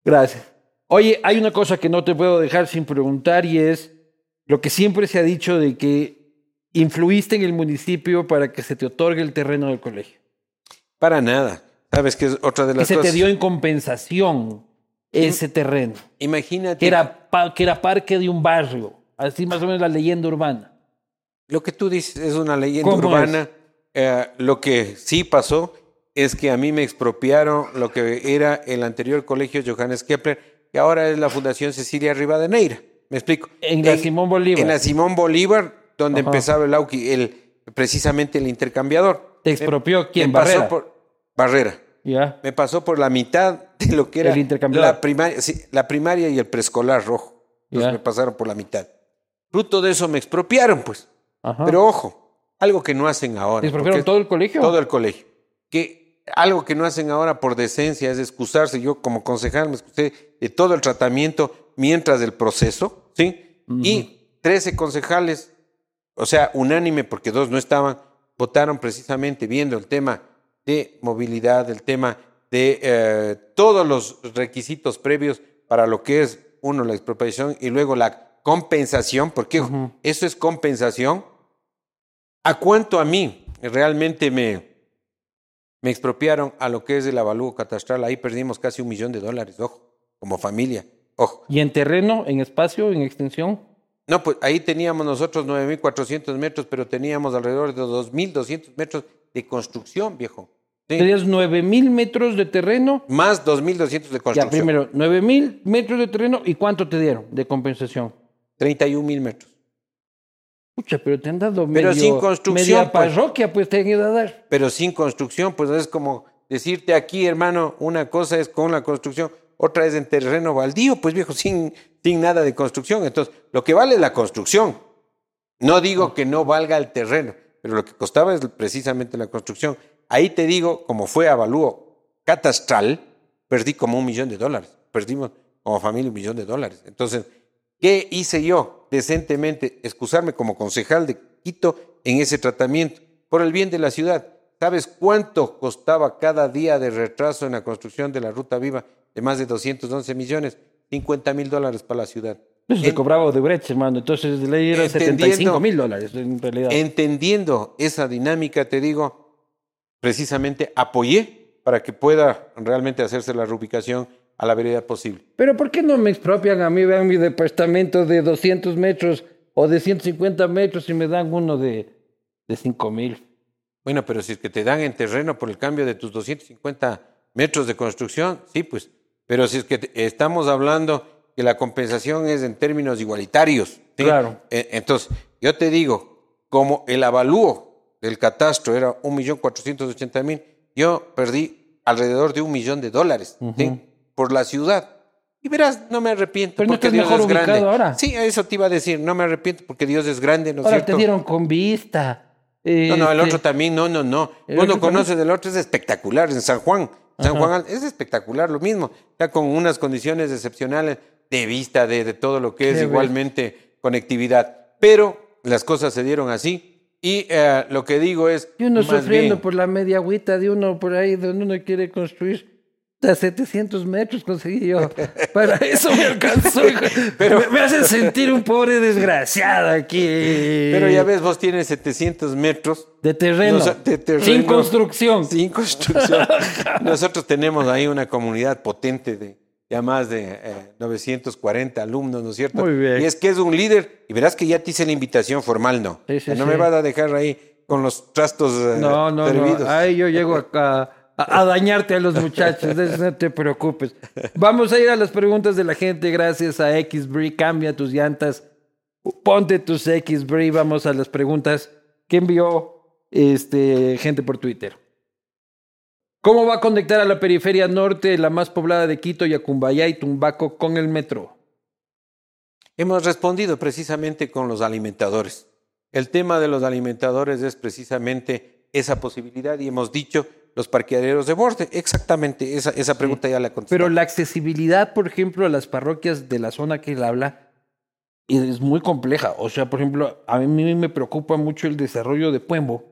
Gracias. Oye, hay una cosa que no te puedo dejar sin preguntar y es lo que siempre se ha dicho de que influiste en el municipio para que se te otorgue el terreno del colegio. Para nada. ¿Sabes qué es otra de Que las se cosas? te dio en compensación ese terreno, Imagínate. que era, que era parque de un barrio, así más o menos la leyenda urbana. Lo que tú dices es una leyenda ¿Cómo urbana. Eh, lo que sí pasó es que a mí me expropiaron lo que era el anterior colegio Johannes Kepler, que ahora es la Fundación Cecilia Rivadeneira. ¿Me explico? En la Simón Bolívar. En la Simón Bolívar, donde Ajá. empezaba el Auqui, el, precisamente el intercambiador. ¿Te expropió quién? Me pasó Barrera. por Barrera. Me pasó por la mitad de lo que era El intercambiador. la primaria, sí, la primaria y el preescolar rojo. Entonces me pasaron por la mitad. Fruto de eso me expropiaron, pues. Ajá. Pero ojo, algo que no hacen ahora. ¿Te expropiaron porque todo el colegio? Todo el colegio. Que algo que no hacen ahora por decencia es excusarse. Yo como concejal me excusé de todo el tratamiento mientras del proceso, ¿sí? Y 13 concejales, o sea, unánime, porque dos no estaban, votaron precisamente viendo el tema de movilidad, el tema de eh, todos los requisitos previos para lo que es, uno, la expropiación y luego la compensación, porque eso es compensación. ¿A cuánto a mí realmente me, me expropiaron a lo que es el avalúo catastral? Ahí perdimos casi un millón de dólares, ojo, como familia, ojo. ¿Y en terreno, en espacio, en extensión? No, pues ahí teníamos nosotros 9.400 metros, pero teníamos alrededor de 2.200 metros de construcción, viejo. Sí. Tenías 9.000 metros de terreno. Más 2.200 de construcción. Ya, primero, 9.000 metros de terreno y ¿cuánto te dieron de compensación? 31.000 metros. Pucha, pero te han dado pero sin construcción, media pues. parroquia, pues, te han ido a dar. Pero sin construcción, pues es como decirte aquí, hermano, una cosa es con la construcción, otra es en terreno baldío, pues viejo, sin, sin nada de construcción. Entonces, lo que vale es la construcción. No digo que no valga el terreno, pero lo que costaba es precisamente la construcción. Ahí te digo, como fue avalúo catastral, perdí como un millón de dólares. Perdimos como familia un millón de dólares. Entonces, ¿qué hice yo decentemente? Excusarme como concejal de Quito en ese tratamiento por el bien de la ciudad. ¿Sabes cuánto costaba cada día de retraso en la construcción de la ruta viva de más de 211 millones? 50 mil dólares para la ciudad. Eso se cobraba de hermano. Entonces le dieron 75 mil dólares en realidad. Entendiendo esa dinámica, te digo, precisamente apoyé para que pueda realmente hacerse la reubicación a la veredad posible. Pero ¿por qué no me expropian a mí, vean mi departamento de 200 metros o de 150 metros y me dan uno de, de 5 mil? Bueno, pero si es que te dan en terreno por el cambio de tus 250 metros de construcción, sí, pues. Pero si es que estamos hablando que la compensación es en términos igualitarios. Claro. E, entonces, yo te digo, como el avalúo del catastro era un millón cuatrocientos mil, yo perdí alrededor de un millón de dólares por la ciudad. Y verás, no me arrepiento Pero porque no Dios mejor es grande. Ahora. Sí, eso te iba a decir, no me arrepiento porque Dios es grande, ¿no es ahora cierto? te dieron con vista. no, no, el otro también, no, no, no. Cuando conoces del otro es espectacular, en San Juan. San Juan es espectacular, lo mismo, ya con unas condiciones excepcionales de vista, de, de todo lo que es igualmente conectividad. Pero las cosas se dieron así y eh, lo que digo es. Y uno sufriendo por la media agüita de uno por ahí donde uno quiere construir. A 700 metros conseguí yo. Para eso me alcanzó. Pero me, hace sentir un pobre desgraciado aquí. Pero ya ves, vos tienes 700 metros. De terreno. de terreno sin construcción. Sin construcción. Nosotros tenemos ahí una comunidad potente de, ya más de 940 eh, alumnos, ¿no es cierto? Muy bien. Y es que es un líder, y verás que ya te hice la invitación formal, ¿no? Sí, sí, no sí. me vas a dejar ahí con los trastos eh, No, no, servidos. no. Ahí yo llego acá a, dañarte a los muchachos, no te preocupes. Vamos a ir a las preguntas de la gente gracias a XBRI. Cambia tus llantas, ponte tus XBRI. Vamos a las preguntas que envió este, gente por Twitter. ¿Cómo va a conectar a la periferia norte, la más poblada de Quito, Yacumbayá y Tumbaco con el metro? Hemos respondido precisamente con los alimentadores. El tema de los alimentadores es precisamente esa posibilidad y hemos dicho los parqueaderos de borde. Exactamente, esa, esa pregunta sí. ya la contesté. Pero la accesibilidad, por ejemplo, a las parroquias de la zona que él habla es muy compleja. O sea, por ejemplo, a mí me preocupa mucho el desarrollo de Puembo,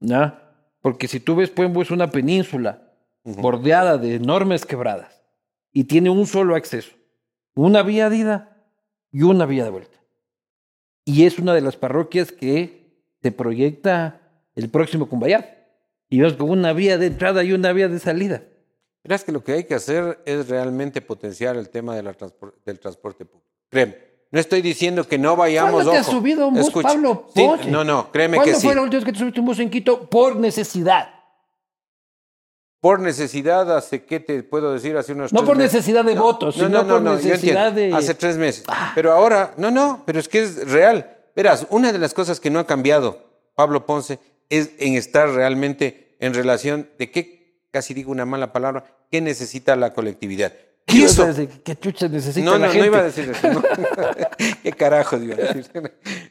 ¿no? Porque si tú ves Puembo es una península uh -huh. bordeada de enormes quebradas y tiene un solo acceso, una vía de ida y una vía de vuelta. Y es una de las parroquias que se proyecta el próximo Cumbayá. Y vemos con una vía de entrada y una vía de salida. Verás que lo que hay que hacer es realmente potenciar el tema de la transpor del transporte público. Créeme. No estoy diciendo que no vayamos. ¿Cuándo te has ojo, subido un bus, escucha, Pablo? sí, no, no, créeme ¿Cuándo que sí. fue la última vez que te subiste un bus en Quito? Por necesidad. Por necesidad, hace qué te puedo decir, hace unos No tres por meses. necesidad de No, votos, no, sino no, no, por necesidad de. Hace tres meses. Ah. Pero ahora, no, no, pero es que es real. Verás, una de las cosas que no ha cambiado, Pablo Ponce, es en estar realmente en relación de qué, casi digo una mala palabra, qué necesita la colectividad. ¿Qué eso? ¿Qué chucha necesita no, la no, gente? no iba a decir eso. no. ¿Qué carajos iba a decir?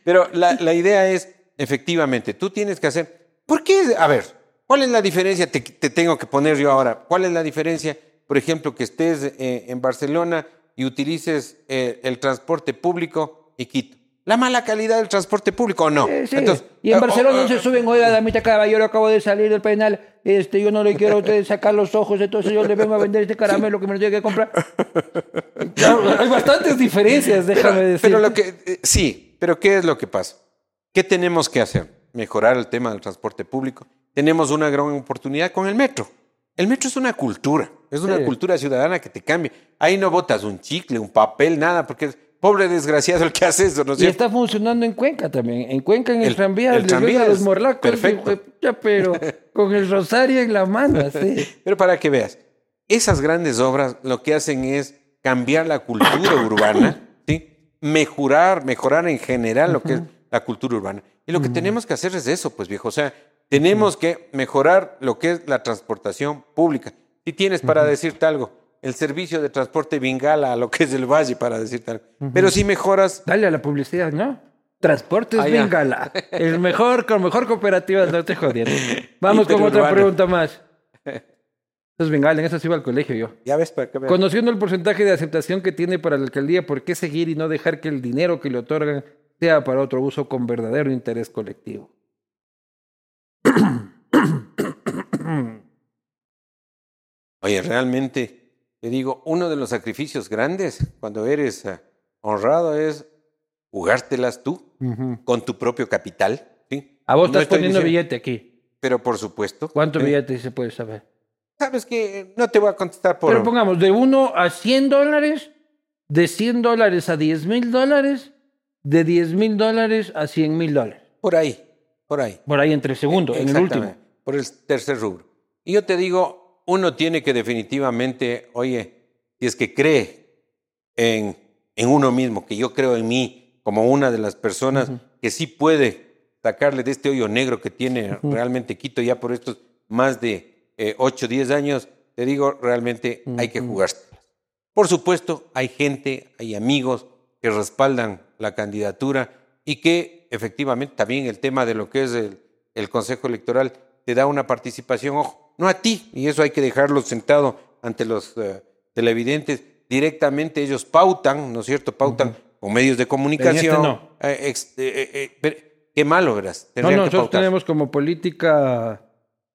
Pero la, la idea es, efectivamente, tú tienes que hacer. ¿Por qué? A ver, ¿cuál es la diferencia? Te, te tengo que poner yo ahora. ¿Cuál es la diferencia, por ejemplo, que estés eh, en Barcelona y utilices eh, el transporte público y Quito? La mala calidad del transporte público o no. Sí. Entonces, y en eh, Barcelona oh, no se eh, suben, oiga, damita caballero, acabo de salir del penal, este, yo no le quiero a usted sacar los ojos, entonces yo le vengo a vender este caramelo que me lo tiene que comprar. Claro, hay bastantes diferencias, déjame pero, decir. pero lo que eh, sí, pero ¿qué es lo que pasa? ¿Qué tenemos que hacer? Mejorar el tema del transporte público. Tenemos una gran oportunidad con el metro. El metro es una cultura, es una Sí. cultura ciudadana que te cambia. Ahí no botas un chicle, un papel, nada, porque es pobre desgraciado el que hace eso, ¿no es Y está funcionando en Cuenca también. En Cuenca, en el, El- tranvía, el tranvía a los morlacos. perfecto. pucha, pero con el rosario en la mano, sí. Pero para que veas, esas grandes obras lo que hacen es cambiar la cultura urbana, ¿sí? mejorar, mejorar en general lo que es la cultura urbana. Y lo que tenemos que hacer es eso, pues viejo. O sea, tenemos que mejorar lo que es la transportación pública. Si tienes para decirte algo, el servicio de transporte Bingala a lo que es el valle, para decirte algo. Pero si mejoras Dale a la publicidad, ¿no? Transportes ya. Bengala. El mejor, con mejor cooperativa, no te jodiendo. Vamos con otra pregunta más. Entonces, Bengala, en eso sí iba al colegio yo. Ya ves, para que veas. Conociendo el porcentaje de aceptación que tiene para la alcaldía, ¿por qué seguir y no dejar que el dinero que le otorgan sea para otro uso con verdadero interés colectivo? Oye, realmente, te digo, uno de los sacrificios grandes cuando eres eh, honrado es jugártelas tú con tu propio capital. ¿sí? A vos No estás poniendo diciendo- billete aquí. Pero por supuesto. ¿Cuánto ¿sí? billete se puede saber? Sabes que no te voy a contestar por. Pero pongamos, de 1 a 100 dólares, de 100 dólares a 10 mil dólares, de 10 mil dólares a 100 mil dólares. Por ahí, por ahí. Por ahí entre el segundo, en el último. Por el tercer rubro. Y yo te digo, uno tiene que definitivamente, oye, si es que cree en, en uno mismo, que yo creo en mí como una de las personas que sí puede sacarle de este hoyo negro que tiene realmente Quito ya por estos más de eh, 8 o 10 años, te digo, realmente hay que jugarse. Por supuesto, hay gente, hay amigos que respaldan la candidatura y que efectivamente también el tema de lo que es el, el Consejo Electoral te da una participación, ojo, no a ti, y eso hay que dejarlo sentado ante los eh, televidentes, directamente ellos pautan, ¿no es cierto? Pautan con medios de comunicación. no. eh, ex- eh, eh, eh, pero qué malo, verás. No, no, nosotros pautar. tenemos como política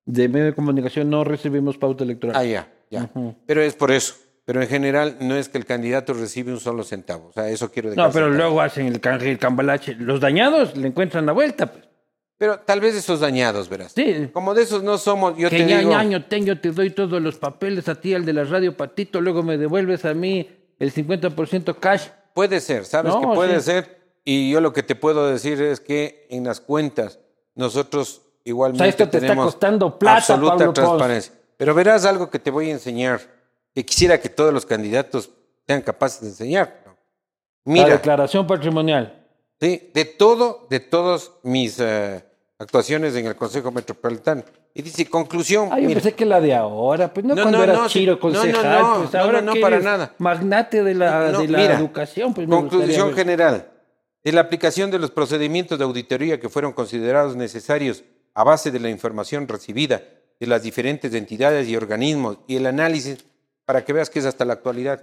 de medio de comunicación, no recibimos pauta electoral. Ah, ya, ya. Pero es por eso. Pero en general no es que el candidato recibe un solo centavo. O sea, eso quiero dejar no, pero sentado. luego hacen el canje, el cambalache. Los dañados le encuentran la vuelta. Pues. Pero tal vez esos dañados, verás. Sí. Como de esos no somos, yo que te ya digo... año tengo, te doy todos los papeles a ti, al de la radio Patito, luego me devuelves a mí el 50% cash. Puede ser, sabes No, que puede sí. ser. Y yo lo que te puedo decir es que en las cuentas nosotros igualmente O sea, esto te está tenemos costando plata, absoluta Pablo Pons. transparencia. Pero verás algo que te voy a enseñar, que quisiera que todos los candidatos sean capaces de enseñar. la Mira, declaración patrimonial. Sí, de todo, de todas mis eh, actuaciones en el Consejo Metropolitano. Y dice, conclusión, Ah, yo mira, pensé que la de ahora, pues no, No, cuando no, eras no, chiro no, concejal, no, pues no, ahora no, para nada. magnate de la, de la mira, educación, pues conclusión general, de la aplicación de los procedimientos de auditoría que fueron considerados necesarios a base de la información recibida de las diferentes entidades y organismos y el análisis, para que veas que es hasta la actualidad,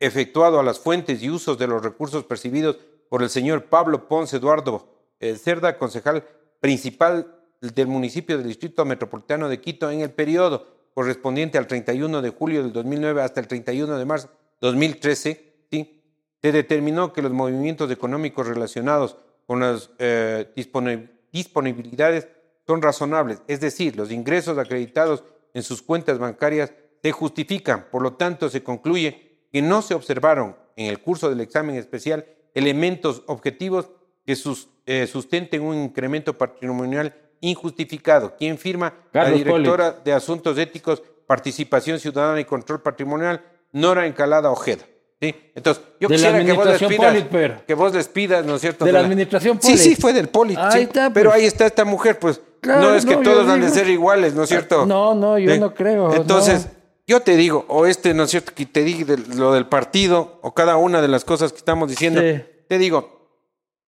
efectuado a las fuentes y usos de los recursos percibidos por el señor Pablo Ponce Eduardo eh, Cerda, concejal principal del municipio del Distrito Metropolitano de Quito en el periodo correspondiente al 31 de julio del 2009 hasta el 31 de marzo 2013, ¿sí? se determinó que los movimientos económicos relacionados con las eh, disponi- disponibilidades son razonables, es decir, los ingresos acreditados en sus cuentas bancarias se justifican, por lo tanto se concluye que no se observaron en el curso del examen especial elementos objetivos que sus- eh, sustenten un incremento patrimonial injustificado. ¿Quién firma? Carlos la directora de Asuntos Éticos, Participación Ciudadana y Control Patrimonial, Nora Encalada Ojeda. ¿Sí? Entonces, yo De quisiera que vos les pidas, Polit, pero. que vos les pidas, ¿no es cierto? De la administración Sí, Polit. sí, fue del Polit. Ahí sí. está, Pero pues. ahí está esta mujer, pues. Claro, no es que no, todos han de digo- ser iguales, ¿no es cierto? No, no, yo no creo, Entonces, no. yo te digo, o este, ¿no es cierto? Que te diga de- lo del partido, o cada una de las cosas que estamos diciendo. Sí. Te digo,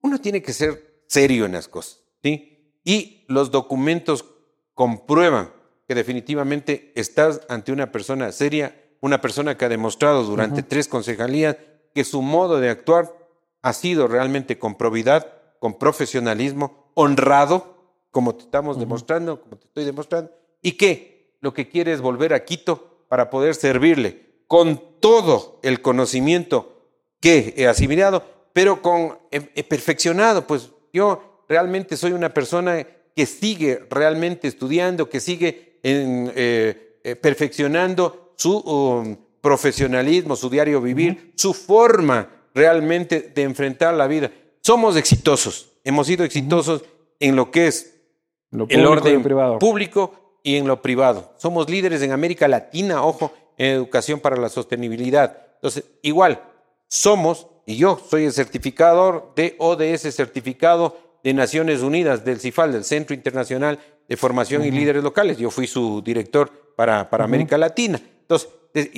uno tiene que ser serio en las cosas, ¿sí? Y los documentos comprueban que definitivamente estás ante una persona seria, una persona que ha demostrado durante tres concejalías que su modo de actuar ha sido realmente con probidad, con profesionalismo, honrado, como te estamos demostrando, como te estoy demostrando, y que lo que quiere es volver a Quito para poder servirle con todo el conocimiento que he asimilado, pero con he, perfeccionado, pues yo realmente soy una persona que sigue realmente estudiando, que sigue en, eh, eh, perfeccionando su um, profesionalismo, su diario vivir, su forma realmente de enfrentar la vida. Somos exitosos, hemos sido exitosos en lo que es el orden público y en lo privado. Somos líderes en América Latina, ojo, en educación para la sostenibilidad. Entonces, igual, somos, y yo soy el certificador de ODS, certificado de Naciones Unidas, del CIFAL, del Centro Internacional de Formación y Líderes Locales. Yo fui su director para, para América Latina. Entonces,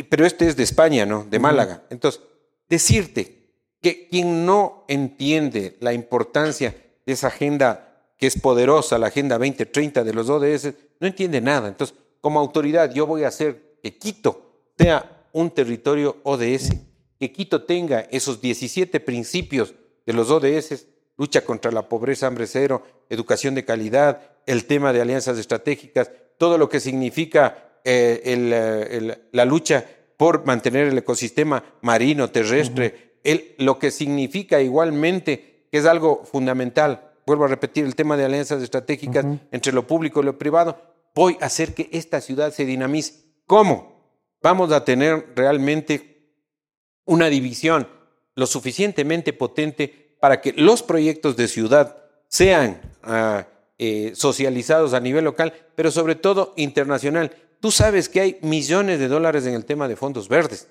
pero este es de España, ¿no? De Málaga. Entonces, decirte que quien no entiende la importancia de esa agenda que es poderosa, la Agenda 2030 de los ODS, no entiende nada. Entonces, como autoridad, yo voy a hacer que Quito sea un territorio ODS, que Quito tenga esos 17 principios de los ODS, lucha contra la pobreza, hambre cero, educación de calidad, el tema de alianzas estratégicas, todo lo que significa eh, eh, la lucha por mantener el ecosistema marino, terrestre, lo que significa igualmente, que es algo fundamental, vuelvo a repetir, el tema de alianzas estratégicas entre lo público y lo privado, voy a hacer que esta ciudad se dinamice. ¿Cómo? Vamos a tener realmente una división lo suficientemente potente para que los proyectos de ciudad sean eh, socializados a nivel local, pero sobre todo internacional. Tú sabes que hay millones de dólares en el tema de fondos verdes.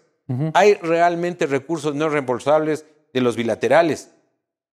Hay realmente recursos no reembolsables de los bilaterales.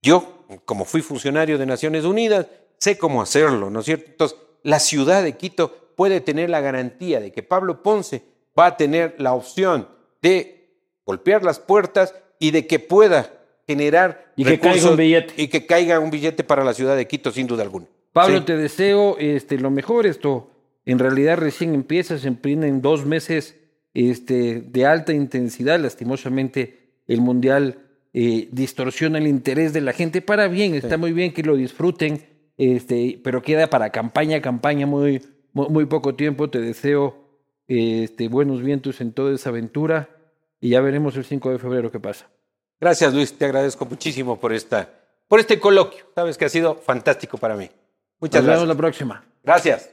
Yo, como fui funcionario de Naciones Unidas, sé cómo hacerlo, ¿no es cierto? Entonces, la ciudad de Quito puede tener la garantía de que Pablo Ponce va a tener la opción de golpear las puertas y de que pueda generar y que caiga un billete y que caiga un billete para la ciudad de Quito sin duda alguna. Pablo, te deseo este, lo mejor. Esto en realidad recién empieza, se en dos meses este, de alta intensidad. Lastimosamente, el Mundial eh, distorsiona el interés de la gente para bien. Está muy bien que lo disfruten, este, pero queda para campaña, campaña muy, muy, poco tiempo. Te deseo este, buenos vientos en toda esa aventura y ya veremos el 5 de febrero qué pasa. Gracias, Luis. Te agradezco muchísimo por, esta, por este coloquio. Sabes que ha sido fantástico para mí. Muchas Nos gracias. vemos la próxima. Gracias.